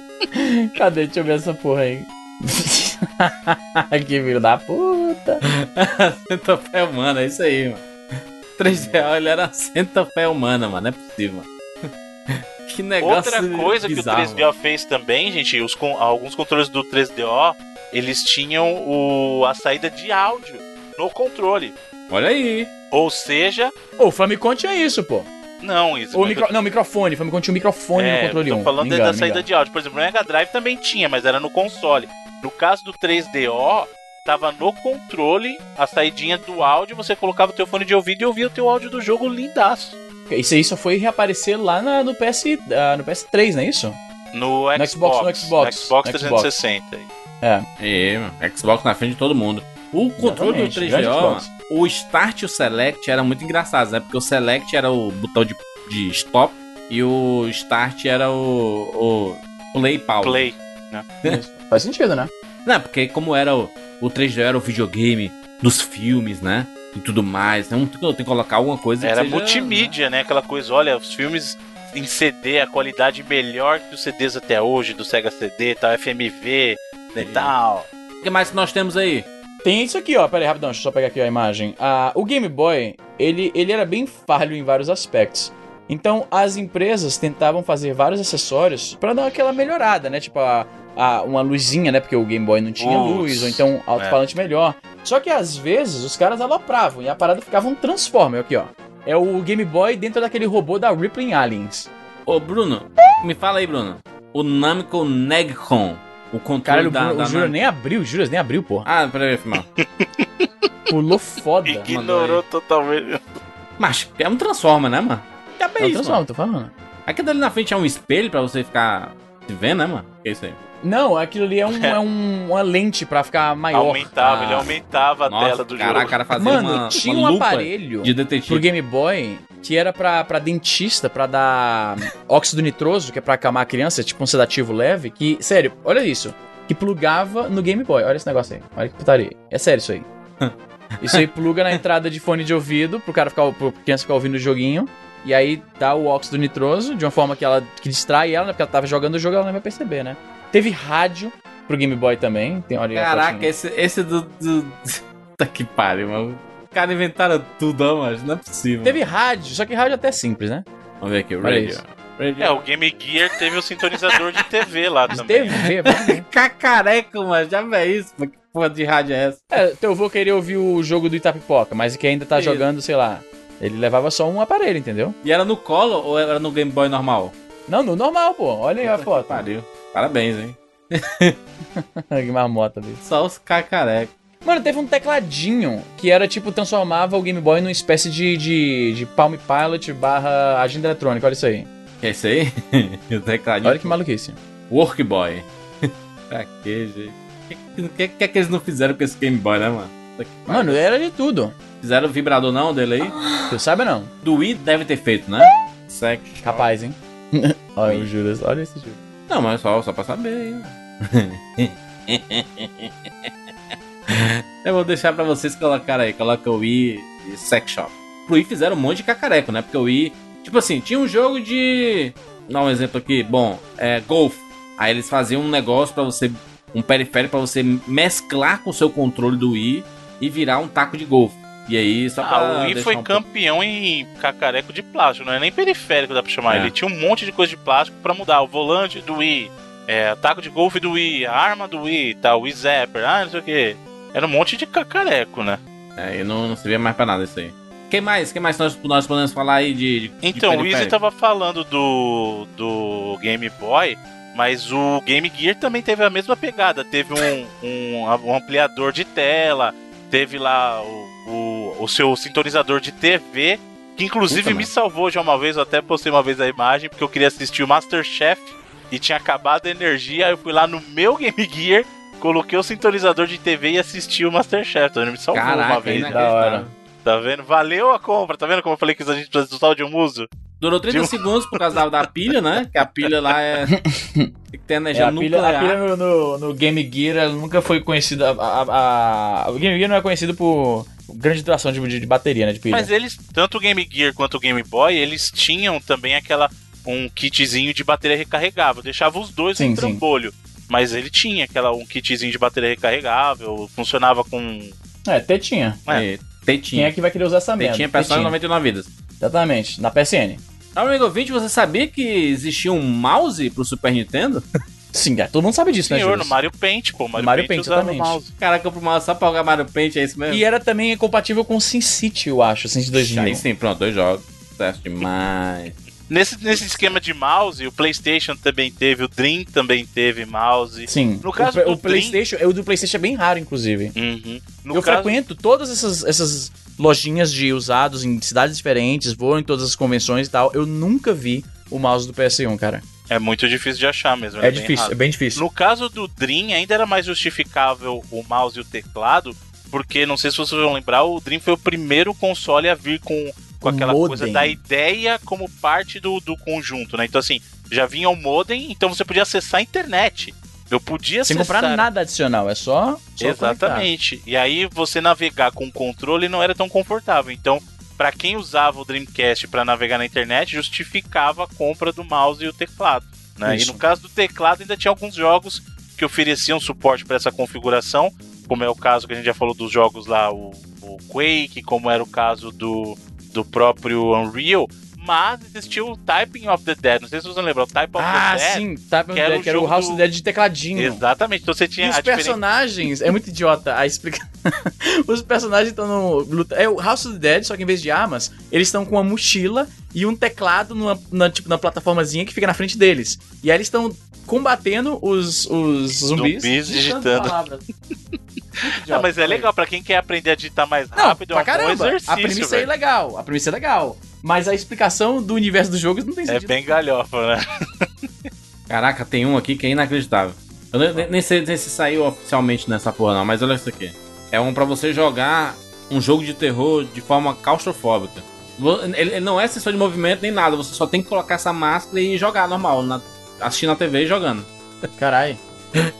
Cadê? Deixa eu ver essa porra aí. que filho da puta. centopeia humana, é isso aí, mano. 3DO, ele era centopeia humana, mano. Não é possível, mano. Que negócio Outra coisa bizarro, que o 3DO fez também, gente, os, alguns controles do 3DO, eles tinham o, a saída de áudio no controle. mano. Olha aí. Ou seja, o Famicom tinha isso, pô. não, isso. O micro... Não, microfone. O Famicom tinha um microfone no controle tô 1. falando me da engano, me saída engano. de áudio. Por exemplo, no Mega Drive também tinha, mas era no console. No caso do 3DO, tava no controle a saidinha do áudio, você colocava o teu fone de ouvido e ouvia o teu áudio do jogo lindaço. Isso aí só foi reaparecer lá na- no, PS, ah, no PS3, não é isso? No Xbox, No Xbox, no Xbox. no Xbox No 360. É. É, mano. Xbox na frente de todo mundo. O controle Exatamente, do grande 3DO, Xbox. mano, o Start e o Select eram muito engraçados, né? Porque o Select era o botão de, de stop e o Start era o, o play pause. Play. Isso. Faz sentido, né? Não, porque como era o, o 3DO era o videogame dos filmes, né? E tudo mais. Então tem que colocar alguma coisa Era seja, multimídia, né? Aquela coisa, olha, os filmes em CD, a qualidade melhor que os CDs até hoje, do Sega CD, tal, FMV e Sim. tal. O que mais que nós temos aí? Tem isso aqui, ó. Pera aí, rapidão, deixa eu só pegar aqui a imagem. Ah, o Game Boy, ele, ele era bem falho em vários aspectos. Então, as empresas tentavam fazer vários acessórios pra dar aquela melhorada, né? Tipo, a, a- uma luzinha, né? Porque o Game Boy não tinha luz, ou então alto-falante melhor. Só que às vezes os caras alopravam e a parada ficava um Transformer aqui, ó. É o Game Boy dentro daquele robô da Rippling Aliens. Ô, Bruno, me fala aí, Bruno. O Namco Negcon. O controle Caralho, o, da, Bruno- da o Júlio nem abriu, o Júlio nem abriu, porra. Ah, peraí, mal. Pulou foda. Ignorou totalmente. Mas é um Transformer, né, mano? Já É o isso, Transformer, mano. tô falando. Aquilo ali na frente é um espelho pra você ficar se vendo, né, mano? Que isso aí? Não, aquilo ali é, um, é um- uma lente pra ficar maior. Aumentava, Ah. ele aumentava a Nossa, tela do caraca, jogo. cara fazia Mano, uma, tinha uma um aparelho de pro detetive. Game Boy que era pra, pra dentista, pra dar óxido nitroso, que é pra acalmar a criança, tipo um sedativo leve, que, sério, olha isso, que plugava no Game Boy. Olha esse negócio aí, olha que putaria. É sério isso aí. Isso aí pluga na entrada de fone de ouvido, pro cara ficar, pro criança ficar ouvindo o joguinho. E aí dá o óxido nitroso, de uma forma que ela que distrai ela, né? Porque ela tava jogando o jogo, ela não vai perceber, né? Teve rádio pro Game Boy também. Tem, olha aí a Caraca, fotinha. esse, esse do. do... Puta que pariu, mano. Os caras inventaram tudo, ó, mano. Não é possível. Teve rádio, só que rádio é até simples, né? Vamos ver aqui, o radio. É, o Game Gear teve o sintonizador de TV lá De também. TV, vai. Cacareco, mano. Já vê isso. Que porra de rádio é essa? É, teu avô queria ouvir o jogo do Itapipoca, mas que ainda tá Isso. jogando, sei lá. Ele levava só um aparelho, entendeu? E era no colo ou era no Game Boy normal? Não, no normal, pô. Olha aí a Puta que foto. Pariu. Parabéns, hein? que marmota, bicho. Só os cacarecos. Mano, teve um tecladinho que era tipo, transformava o Game Boy numa espécie de, de, de Palm Pilot barra agenda eletrônica. Olha isso aí. Que é isso aí? o tecladinho. Olha que maluquice. Work Boy. pra que, gente? O que, que, que é que eles não fizeram com esse Game Boy, né, mano? Que. Mano, era de tudo. Fizeram vibrador não dele aí? Tu sabe não? Do Wii deve ter feito, né? Sex. Capaz, hein? olha o Juras, olha esse Juras. Não, mas só, só pra saber aí. Eu vou deixar pra vocês colocar aí. Coloca o Wii e Sex Shop. Pro Wii fizeram um monte de cacareco, né? Porque o Wii... Tipo assim, tinha um jogo de... Vou dar um exemplo aqui. Bom, é Golf. Aí eles faziam um negócio pra você... Um periférico pra você mesclar com o seu controle do Wii e virar um taco de golfe. E aí, só pra Ah, o Wii foi um pouco- campeão em cacareco de plástico, não é nem periférico, dá pra chamar. É. Ele tinha um monte de coisa de plástico pra mudar. O volante do Wii, é, o taco de golfe do Wii, a arma do Wii, tal, o Wii Zapper, ah, não sei o que. Era um monte de cacareco, né? É, e não, não servia mais pra nada isso aí. Quem mais? Quem mais nós, nós podemos falar aí de. de Então, de o Easy tava falando do, do Game Boy, mas o Game Gear também teve a mesma pegada. Teve um, um, um ampliador de tela, teve lá o, o, seu sintonizador de TV, que inclusive Puta, me salvou já uma vez. Eu até postei uma vez a imagem, porque eu queria assistir o Masterchef e tinha acabado a energia. Aí eu fui lá no meu Game Gear, coloquei o sintonizador de TV e assisti o Masterchef. Então ele me salvou uma Caraca, vez. né? Da hora. Tá vendo? Valeu a compra, tá vendo como eu falei que a gente precisa do sal de um muso? Durou 30 Tipo- segundos por causa da, da pilha, né? Que a pilha lá é. Tem que ter É, energia a pilha, nuclear. a pilha no, no- no Game Gear ela nunca foi conhecida. A, a- a- o Game Gear não é conhecido por grande duração de, de- de bateria, né? De pilha. Mas eles, tanto o Game Gear quanto o Game Boy, eles tinham também aquela um kitzinho de bateria recarregável. Deixava os dois Sim, no sim. trambolho. Mas ele tinha aquela um kitzinho de bateria recarregável, funcionava com. É, até tinha. É, Quem Tetinha. é que vai querer usar essa merda? Tetinha personal Tetinha. 99 vidas. Exatamente, na PSN. Amigo ouvinte, você sabia que existia um mouse pro Super Nintendo? Sim, cara, todo mundo sabe disso, né, Senhor, Júlio? no Mario Paint, pô. Mario, Mario Paint, Paint, usava exatamente. mouse. Caraca, pro mouse só pra jogar Mario Paint, é isso mesmo? E era também compatível com SimCity, eu acho, SimCity 2000. Aí sim, pronto, dois jogos. Sucesso demais. Nesse, nesse esquema de mouse, o PlayStation também teve, o Dream também teve mouse. Sim. No caso o, do o PlayStation, o do PlayStation é bem raro, inclusive. Uhum. Eu caso, frequento todas essas, essas lojinhas de usados em cidades diferentes, vou em todas as convenções e tal. Eu nunca vi o mouse do PS1, cara. é muito difícil de achar mesmo. É bem difícil, raro. é bem difícil. No caso do Dream, ainda era mais justificável o mouse e o teclado, porque não sei se vocês vão lembrar, o Dream foi o primeiro console a vir com, com aquela modem. coisa da ideia como parte do, do conjunto, né? Então, assim, já vinha o modem, então você podia acessar a internet. Eu podia Sem acessar. comprar nada adicional, é só. só Exatamente. E aí você navegar com o controle não era tão confortável. Então, para quem usava o Dreamcast para navegar na internet, justificava a compra do mouse e o teclado. Né? E no caso do teclado, ainda tinha alguns jogos que ofereciam suporte para essa configuração, como é o caso que a gente já falou dos jogos lá, o, o Quake, como era o caso do, do próprio Unreal. Mas existiu o Typing of the Dead. Não sei se vocês lembram, o Type of Ah, the Dead. sim, tá, que era o que era o House of Dead de tecladinho. Exatamente. Então você tinha E os personagens, é muito idiota a explicação. os personagens estão no. luta- É o House of the Dead, só que em vez de armas, eles estão com uma mochila e um teclado numa, na, tipo, na plataformazinha que fica na frente deles. E aí eles estão combatendo os, os zumbis. Zumbis digitando. palavras. Ah, mas é legal, pra quem quer aprender a digitar mais Não, rápido, é pra um bom caramba. exercício. a premissa é velho. legal. A premissa é legal. Mas a explicação do universo dos jogos não tem É sentido. bem galhofa, né? Caraca, tem um aqui que é inacreditável. Eu nem- nem, nem sei, nem se saiu oficialmente nessa porra, não, mas olha isso aqui. É um pra você jogar um jogo de terror de forma claustrofóbica. Ele, ele não é sensor de movimento nem nada, você só tem que colocar essa máscara e jogar normal, na, assistindo a TV e jogando. Caralho.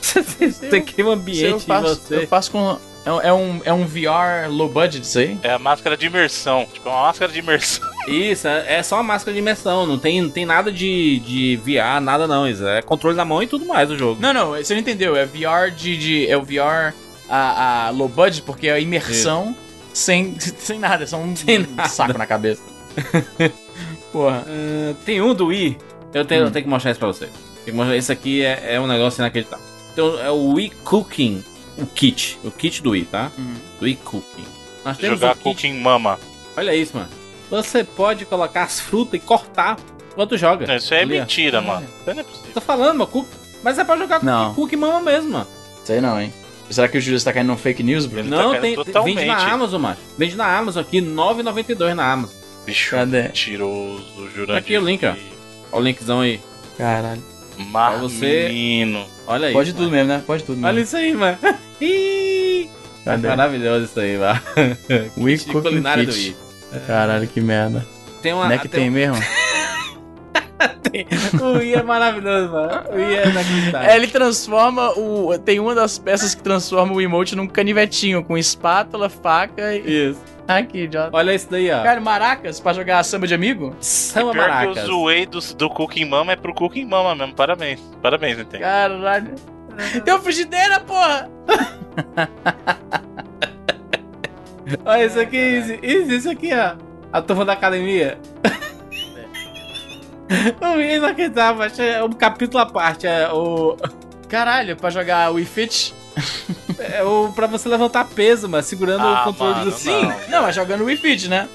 Você tem que ter um Isso eu ambiente em faço, você. eu faço com. É um, é um, é um VR low budget isso aí? É a máscara de imersão. Tipo, é uma máscara de imersão. Isso, é é só uma máscara de imersão, não tem, não tem nada de, de VR, nada não. Isso é controle da mão e tudo mais o jogo. Não, não, você não entendeu. É VR de. de- é o VR a, a low budget, porque é a imersão sem, sem nada, é só um, Sem um nada. saco na cabeça. Porra. Ah, tem um do Wii. Eu tenho, Hum. eu tenho que mostrar isso pra vocês. Tem que mostrar- Esse aqui é, é um negócio inacreditável. Então, é o Wii Cooking. O kit. O kit do Wii, tá? Hum. Do Wii Cooking. Nós temos Jogar o kit. Cooking Mama. Olha isso, mano. Você pode colocar as frutas e cortar enquanto joga. Não, isso aí é mentira, mano. Isso não é possível. Tô falando, mano. Cook... Mas é pra jogar Não. Cookie Mama mesmo, mano. Sei não, hein? Será que o Júlio está caindo num fake news, Bruno? Ele tá Não, caindo tem, totalmente. vende na Amazon, mano. Vende na Amazon aqui, R$ 9,92 na Amazon. Bicho Cadê? mentiroso, Jurandir. Tá aqui o link, ó. Olha o linkzão aí. Caralho. Mas você- menino. Olha aí. Pode mano. tudo mesmo, né? Pode tudo Olha mesmo. isso aí, mano. Ih, Cadê? Maravilhoso isso aí, mano. Wii De Cooking culinária do. Wii. Caralho, que merda. Tem uma. Não é que tem mesmo? O Wii é maravilhoso, mano. O Wii é inacreditável. É, ele transforma o. Tem uma das peças que transforma o emote num canivetinho com espátula, faca e. Isso. Que idiota. Olha isso daí, ó. Cara, maracas pra jogar samba de amigo? Samba Pior que Maracas. eu zoei do, do Cooking Mama é pro Cooking Mama mesmo. Parabéns. Parabéns, Nintendo. Caralho. Tem uma frigideira, porra! Olha isso aqui, isso, isso, isso aqui, ó. A turma da academia. o é inacreditável. que É um capítulo à parte. É o. Caralho, pra jogar Wii Fit? É o pra você levantar peso, mano. Segurando Ah, o controle mano, do não. sim. Não, mas jogando Wii Fit, né?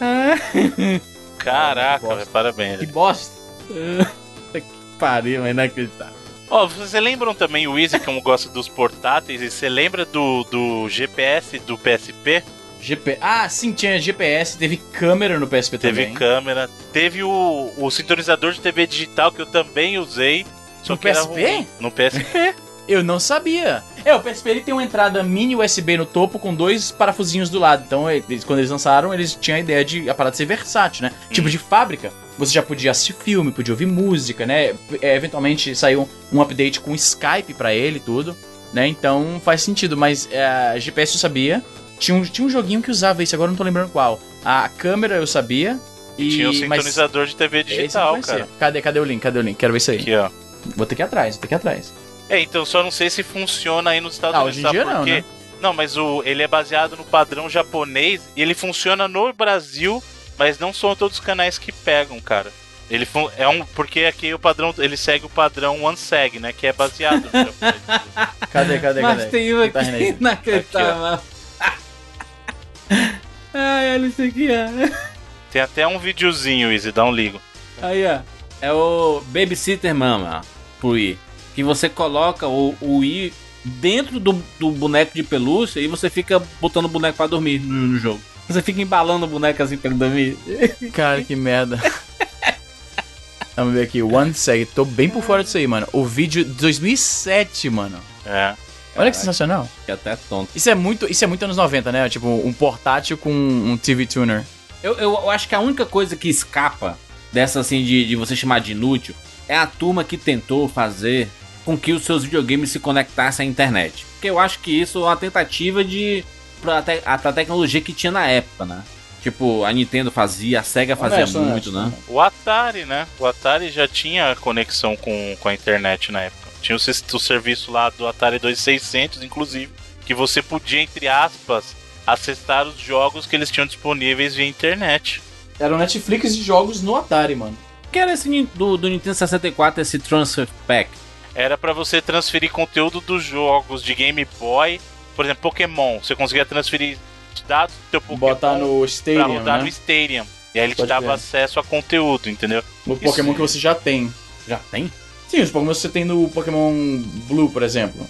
Caraca, velho, parabéns. Que bosta. que pariu, é inacreditável. Ó, vocês lembram também o Easy, como gosta dos portáteis, e você lembra do, do GPS do PSP? GP... Ah, sim, tinha GPS, teve câmera no PSP Teve também. câmera, teve o, o sintonizador de TV digital que eu também usei. Só No que era PSP? ruim. No PSP. Eu não sabia. É, o PSP ele tem uma entrada mini USB no topo com dois parafusinhos do lado. Então, eles, quando eles lançaram, eles tinham a ideia de a parada ser versátil, né? Tipo de fábrica. Você já podia assistir filme, podia ouvir música, né? É, eventualmente saiu um update com Skype pra ele e tudo, né? Então faz sentido, mas é, a GPS eu sabia. Tinha um, tinha um joguinho que usava isso, agora eu não tô lembrando qual. A câmera eu sabia. E tinha o mas sintonizador de TV digital, cara. Cadê, cadê o link? Cadê o link? Quero ver isso aí. Aqui, ó. Vou ter que ir atrás, vou ter que ir atrás. É, então só não sei se funciona aí nos Estados Ah, Unidos. hoje em dia sabe por não, quê? né? Não, mas o, ele é baseado no padrão japonês e ele funciona no Brasil, mas não são todos os canais que pegam, cara. Ele fun- é um porque aqui o padrão ele segue o padrão OneSeg, né, que é baseado no japonês. Cadê, cadê, Mas cadê? tem um tá rindo aqui aí? inacreditável. Ai, olha isso aqui, ó. Tem até um videozinho, Easy, dá um ligo. Aí, ó. É o Babysitter Mama, pro Wii. Que você coloca o, o Wii dentro do, do boneco de pelúcia e você fica botando o boneco pra dormir no, no jogo. Você fica embalando o boneco assim pra ele dormir. Cara, que merda. Vamos ver aqui, One Seg. Tô bem por fora disso aí, mano. O vídeo de 2007, mano. É. Olha que sensacional. Que até tonto. Isso é muito, isso é muito anos 90, né? Tipo, um portátil com um TV tuner. Eu, eu, eu acho que a única coisa que escapa dessa assim de, de você chamar de inútil é a turma que tentou fazer com que os seus videogames se conectassem à internet. Porque eu acho que isso é uma tentativa de. pra, te, a, pra tecnologia que tinha na época, né? Tipo, a Nintendo fazia, a Sega fazia Honesto, muito, honesto. né? O Atari, né? O Atari já tinha conexão com, com a internet na época. Tinha o, o serviço lá do Atari 2600, inclusive, que você podia, entre aspas, acessar os jogos que eles tinham disponíveis via internet. Era o Netflix de jogos no Atari, mano. Que era esse do, do Nintendo 64, esse Transfer Pack. Era pra você transferir conteúdo dos jogos de Game Boy. Por exemplo, Pokémon. Você conseguia transferir dados do teu Pokémon Botar no pra Stadium, rodar né? no Stadium. E aí ele te Pode dava crer. acesso a conteúdo, entendeu? No Pokémon que você já tem. Já tem? Sim, os Pokémon que você tem no Pokémon Blue, por exemplo.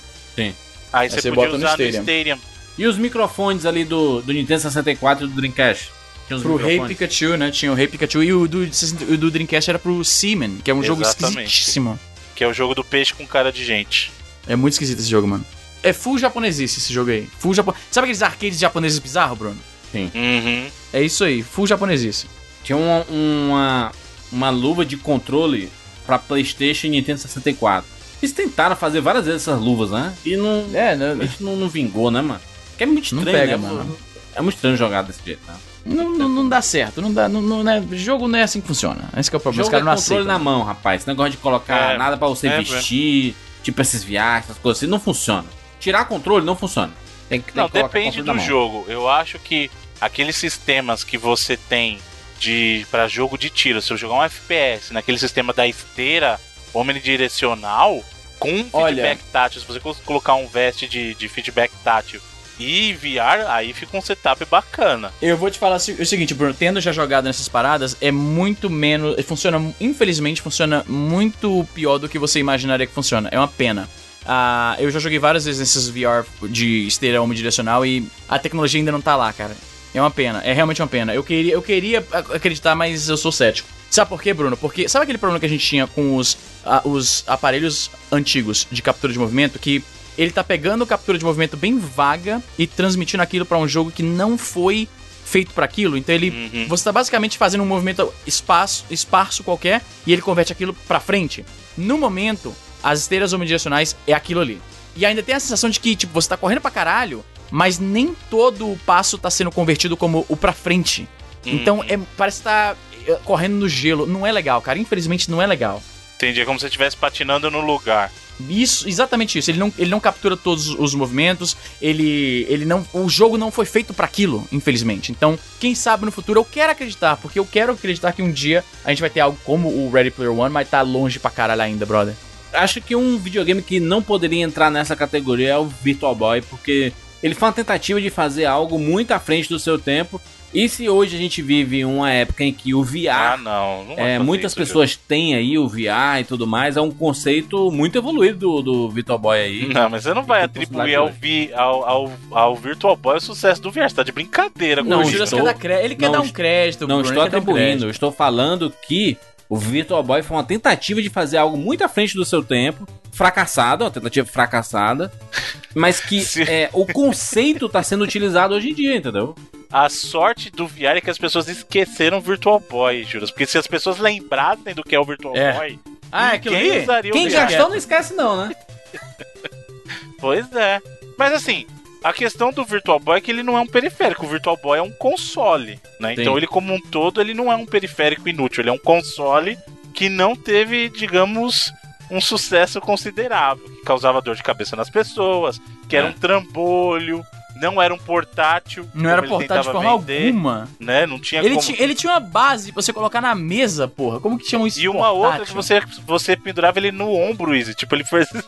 Aí você você podia bota no usar no Stadium. Stadium. E os microfones ali do, do Nintendo 64 e do Dreamcast? Tinha os Pro Rei? Pikachu, né? Tinha o Rei Pikachu e o do, 60 o do Dreamcast era pro Seaman, que é um jogo Exatamente. esquisitíssimo. Que é o jogo do peixe com cara de gente. É muito esquisito esse jogo, mano. É full japonesice esse jogo aí. Full japo... Sabe aqueles arcades japoneses bizarros, Bruno? Uhum. É isso aí, full japonesice. Tinha uma, uma, uma luva de controle pra Playstation e Nintendo 64. Eles tentaram fazer várias vezes essas luvas, né? E não, É, né? a gente não, não vingou, né, mano? Que é muito Não estranho, pega, né? mano. É muito estranho jogar desse jeito, né? Não, não, não dá certo, não dá. Não, não, né? Jogo não é assim que funciona. Esse que é o problema. Os Jogo é caras não controle aceitam. na mão, rapaz. Esse negócio de colocar É, nada pra você é, vestir, tipo esses viagens, essas coisas assim, não funciona. Tirar controle não funciona. Tem que, tem Não, que depende do jogo. Eu acho que aqueles sistemas que você tem de para jogo de tiro, se eu jogar um FPS naquele sistema da esteira omnidirecional, com Olha. feedback tátil, se você colo- colocar um veste de, de feedback tátil e VR, aí fica um setup bacana. Eu vou te falar o seguinte, Bruno, tendo já jogado nessas paradas, é muito menos. Funciona, infelizmente, funciona muito pior do que você imaginaria que funciona. É uma pena. Ah, eu já joguei várias vezes nesses VR de esteira omnidirecional e a tecnologia ainda não tá lá, cara. É uma pena, é realmente uma pena. Eu queria, eu queria ac- acreditar, mas eu sou cético. Sabe por quê, Bruno? Porque sabe aquele problema que a gente tinha com os, ah, os aparelhos antigos de captura de movimento que ele tá pegando captura de movimento bem vaga e transmitindo aquilo pra um jogo que não foi feito pra aquilo. Então ele Uhum. você tá basicamente fazendo um movimento espaço, esparso qualquer e ele converte aquilo pra frente. No momento, as esteiras omnidirecionais é aquilo ali. E ainda tem a sensação de que, tipo, você tá correndo pra caralho, mas nem todo o passo tá sendo convertido como o pra frente. Então, Uhum. é, parece que tá é, correndo no gelo. Não é legal, cara. Infelizmente, não é legal. Entendi, é como se você estivesse patinando no lugar. Isso, exatamente isso. Ele não, ele não captura todos os movimentos. Ele, ele não, o jogo não foi feito pra aquilo, infelizmente. Então, quem sabe no futuro eu quero acreditar, porque eu quero acreditar que um dia a gente vai ter algo como o Ready Player One, mas tá longe pra caralho ainda, brother. Acho que um videogame que não poderia entrar nessa categoria é o Virtual Boy, porque ele foi uma tentativa de fazer algo muito à frente do seu tempo. E se hoje a gente vive uma época em que o VR Ah, não. não É, muitas isso, pessoas têm aí o VR e tudo mais, é um conceito muito evoluído do, do Virtual Boy aí. Não, mas você não vai atribuir ao, vi, ao, ao, ao Virtual Boy o sucesso do VR. Você tá de brincadeira com Não, o isso. Estou- quer dar crédito. Ele quer não dar um crédito, Não Bruno, estou um atribuindo, estou falando que o Virtual Boy foi uma tentativa de fazer algo muito à frente do seu tempo, fracassada, uma tentativa fracassada. mas que é, o conceito tá sendo utilizado hoje em dia, entendeu? A sorte do VR é que as pessoas esqueceram o Virtual Boy, juras. Porque se as pessoas lembrassem do que é o Virtual É. Boy, Ah, é aquilo ali? Quem gastou não esquece não, né? Pois é. Mas assim, a questão do Virtual Boy é que ele não é um periférico. O Virtual Boy é um console, né? Sim. Então ele como um todo, ele não é um periférico inútil. Ele é um console que não teve, digamos, um sucesso considerável. Que causava dor de cabeça nas pessoas, que era É. um trambolho, não era um portátil. Não era portátil de forma vender, alguma. Né? Não tinha Ele, como... ti- ele tinha uma base pra você colocar na mesa, porra. Como que chamam isso? E uma outra portátil? que você, você pendurava ele no ombro, Easy. Tipo, ele fez.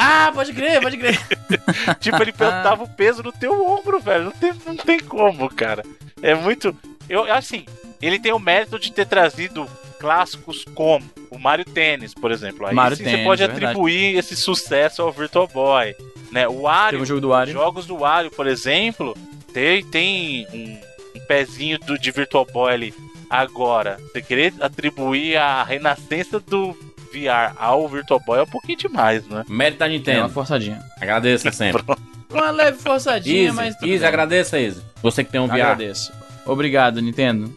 Ah, pode crer, pode crer. tipo, ele botava o peso no teu ombro, velho. Não tem, não tem como, cara. É muito. Eu, assim, ele tem o mérito de ter trazido clássicos como o Mario Tennis, por exemplo. Aí Mario sim, Tennis, você pode é verdade. atribuir esse sucesso ao Virtual Boy. Né? O Tem Wario, o jogo do Wario. jogos do Wario, por exemplo, tem, tem um, um pezinho do, de Virtual Boy ali. Agora, você querer atribuir a renascença do VR ao Virtual Boy é um pouquinho demais, né? Mérito da É uma Nintendo. forçadinha. Agradeça sempre. Uma leve forçadinha, Easy, mas. tudo Easy, bem. agradeça, Easy. Você que tem um VR. Agradeço. Obrigado, Nintendo.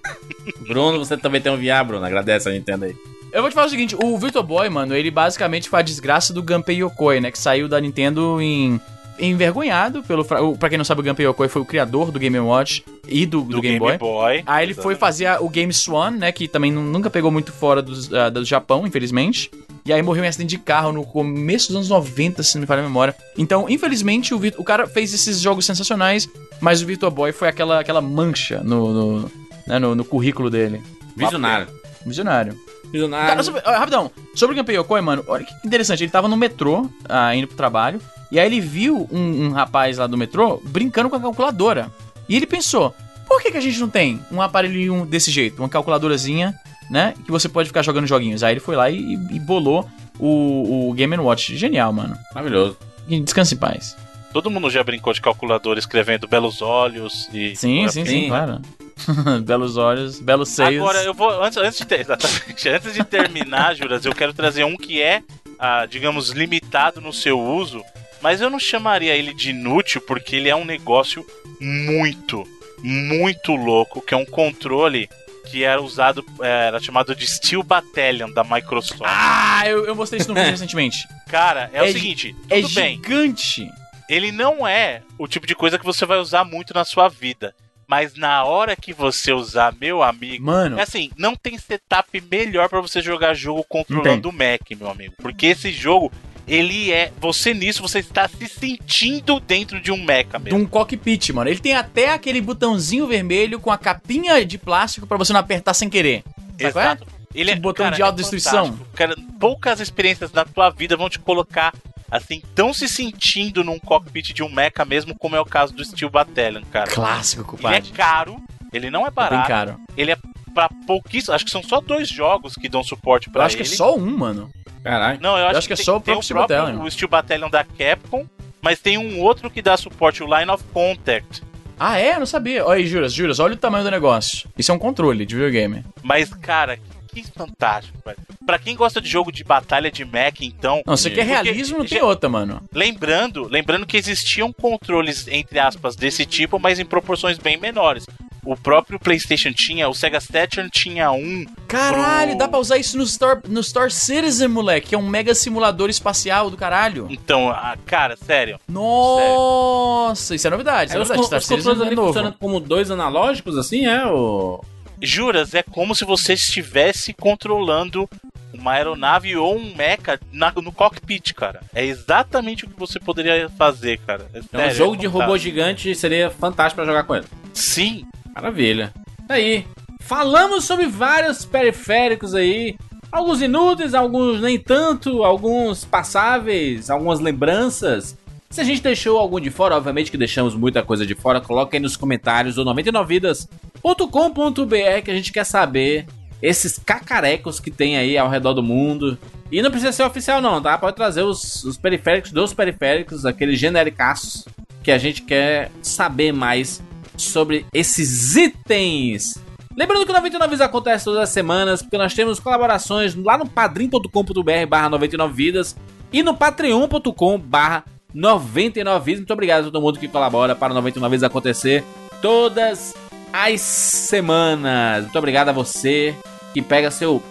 Bruno, você também tem um VR, Bruno. Agradece a Nintendo aí. Eu vou te falar o seguinte, o Virtual Boy, mano, ele basicamente foi a desgraça do Gunpei Yokoi, né? Que saiu da Nintendo em... Envergonhado pelo... Pra quem não sabe, o Gunpei Yokoi foi o criador do Game Watch e do, do Do, Game, Boy. Aí ele foi Exatamente. fazer a- o Game Swan, né? Que também nu- nunca pegou muito fora dos, ah, do Japão, infelizmente. E aí morreu em acidente de carro no começo dos anos 90, se não me falha a memória. Então, infelizmente, o, Vir- o cara fez esses jogos sensacionais, mas o Virtual Boy foi aquela, aquela mancha no, no, né, no, no currículo dele. Visionário. Visionário. Visionário. Cara, sobre, ah, rapidão, sobre o Gunpei Yokoi, mano, olha que interessante, ele tava no metrô, ah, indo pro trabalho, e aí ele viu um, um rapaz lá do metrô brincando com a calculadora. E ele pensou, por que, que a gente não tem um aparelhinho desse jeito, uma calculadorazinha, né, que você pode ficar jogando joguinhos? Aí ele foi lá e, e bolou o, o Game Watch. Genial, mano. Maravilhoso. E descanse em paz. Todo mundo já brincou de calculadora escrevendo belos olhos e. Sim, sim, sim, claro. belos olhos, belos seios. Agora, eu vou. Antes, antes, de, ter- antes de terminar, Juras, eu quero trazer um que é, ah, digamos, limitado no seu uso, mas eu não chamaria ele de inútil porque ele é um negócio muito, muito louco, que é um controle que era usado, eh, era chamado de Steel Battalion da Microsoft. Ah, eu, eu mostrei isso no vídeo recentemente. Cara, é, o é seguinte, É tudo bem. gigante. ele não é o tipo de coisa que você vai usar muito na sua vida. Mas na hora que você usar, meu amigo. Mano, É assim, não tem setup melhor pra você jogar jogo controlando o Mac, meu amigo. Porque esse jogo, ele é. Você nisso, você está se sentindo dentro de um mecha de mesmo. um cockpit, mano. Ele tem até aquele botãozinho vermelho com a capinha de plástico pra você não apertar sem querer. Sabe é? Exato. Ele é, Tipo botão cara, de é autodestruição. fantástico. Cara, poucas experiências na tua vida vão te colocar assim, tão se sentindo num cockpit de um mecha mesmo, como é o caso do Steel Battalion, cara. Clássico, Ele é compadre. caro, ele não é É bem barato. caro. Ele é pra pouquíssimo. Acho que são só dois jogos que dão suporte Eu pra acho ele. que é só um, mano. Caralho. Não, eu acho, acho que é tem- só o próprio Steel Battalion. o Steel Battalion da Capcom, mas tem um outro que dá suporte, o Line of Contact. Ah, é? Eu não sabia. Olha aí, Juras, Juras, olha o tamanho do negócio. Isso é um controle de videogame. Mas, cara, que fantástico, velho. Pra quem gosta de jogo de batalha de mech, então. Não, você quer realismo, não tem já- outra, mano. Lembrando, lembrando que existiam controles, entre aspas, desse tipo, mas em proporções bem menores. O próprio PlayStation tinha, o Sega Saturn tinha um. Caralho, Pro- dá pra usar isso no Star, no Star Citizen, moleque, que é um mega simulador espacial do caralho. Então, ah, cara, sério. Nossa, isso é novidade. Isso é os, novidade. con- Star os controles Citizen é ali novo. funcionam como dois analógicos, assim, é? O... Juras, é como se você estivesse controlando uma aeronave ou um mecha na- no cockpit, cara. É exatamente o que você poderia fazer, cara. É Então, um jogo é de robô gigante seria fantástico pra jogar com ele. Sim, Maravilha. Tá Aí, falamos sobre vários periféricos aí. Alguns inúteis, alguns nem tanto, alguns passáveis, algumas lembranças. Se a gente deixou algum de fora, obviamente que deixamos muita coisa de fora, coloca aí nos comentários do 99vidas.com.br que a gente quer saber esses cacarecos que tem aí ao redor do mundo. E não precisa ser oficial não, tá? Pode trazer os, os periféricos dos periféricos, aqueles genericaços que a gente quer saber mais sobre esses itens. Lembrando que o 99 Vidas acontece todas as semanas, porque nós temos colaborações lá no padrim.com.br barra 99 vidas e no patreon.com barra 99 vezes. Muito obrigado a todo mundo que colabora para o 99 vezes acontecer todas as semanas. Muito obrigado a você que pega seu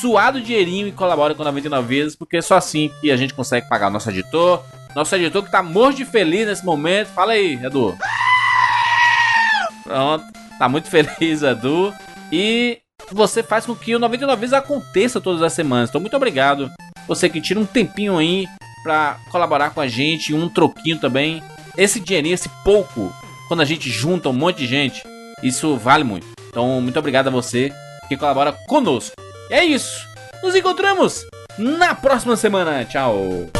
suado dinheirinho e colabora com 99 vezes, porque é só assim que a gente consegue pagar o nosso editor. Nosso editor que tá morto de feliz nesse momento. Fala aí, Edu. Pronto, tá muito feliz, Edu. E você faz com que o 99 vezes aconteça todas as semanas. Então, muito obrigado. Você que tira um tempinho aí pra colaborar com a gente, um troquinho também. Esse dinheirinho, esse pouco, quando a gente junta um monte de gente, isso vale muito. Então, muito obrigado a você que colabora conosco. E é isso. Nos encontramos na próxima semana. Tchau.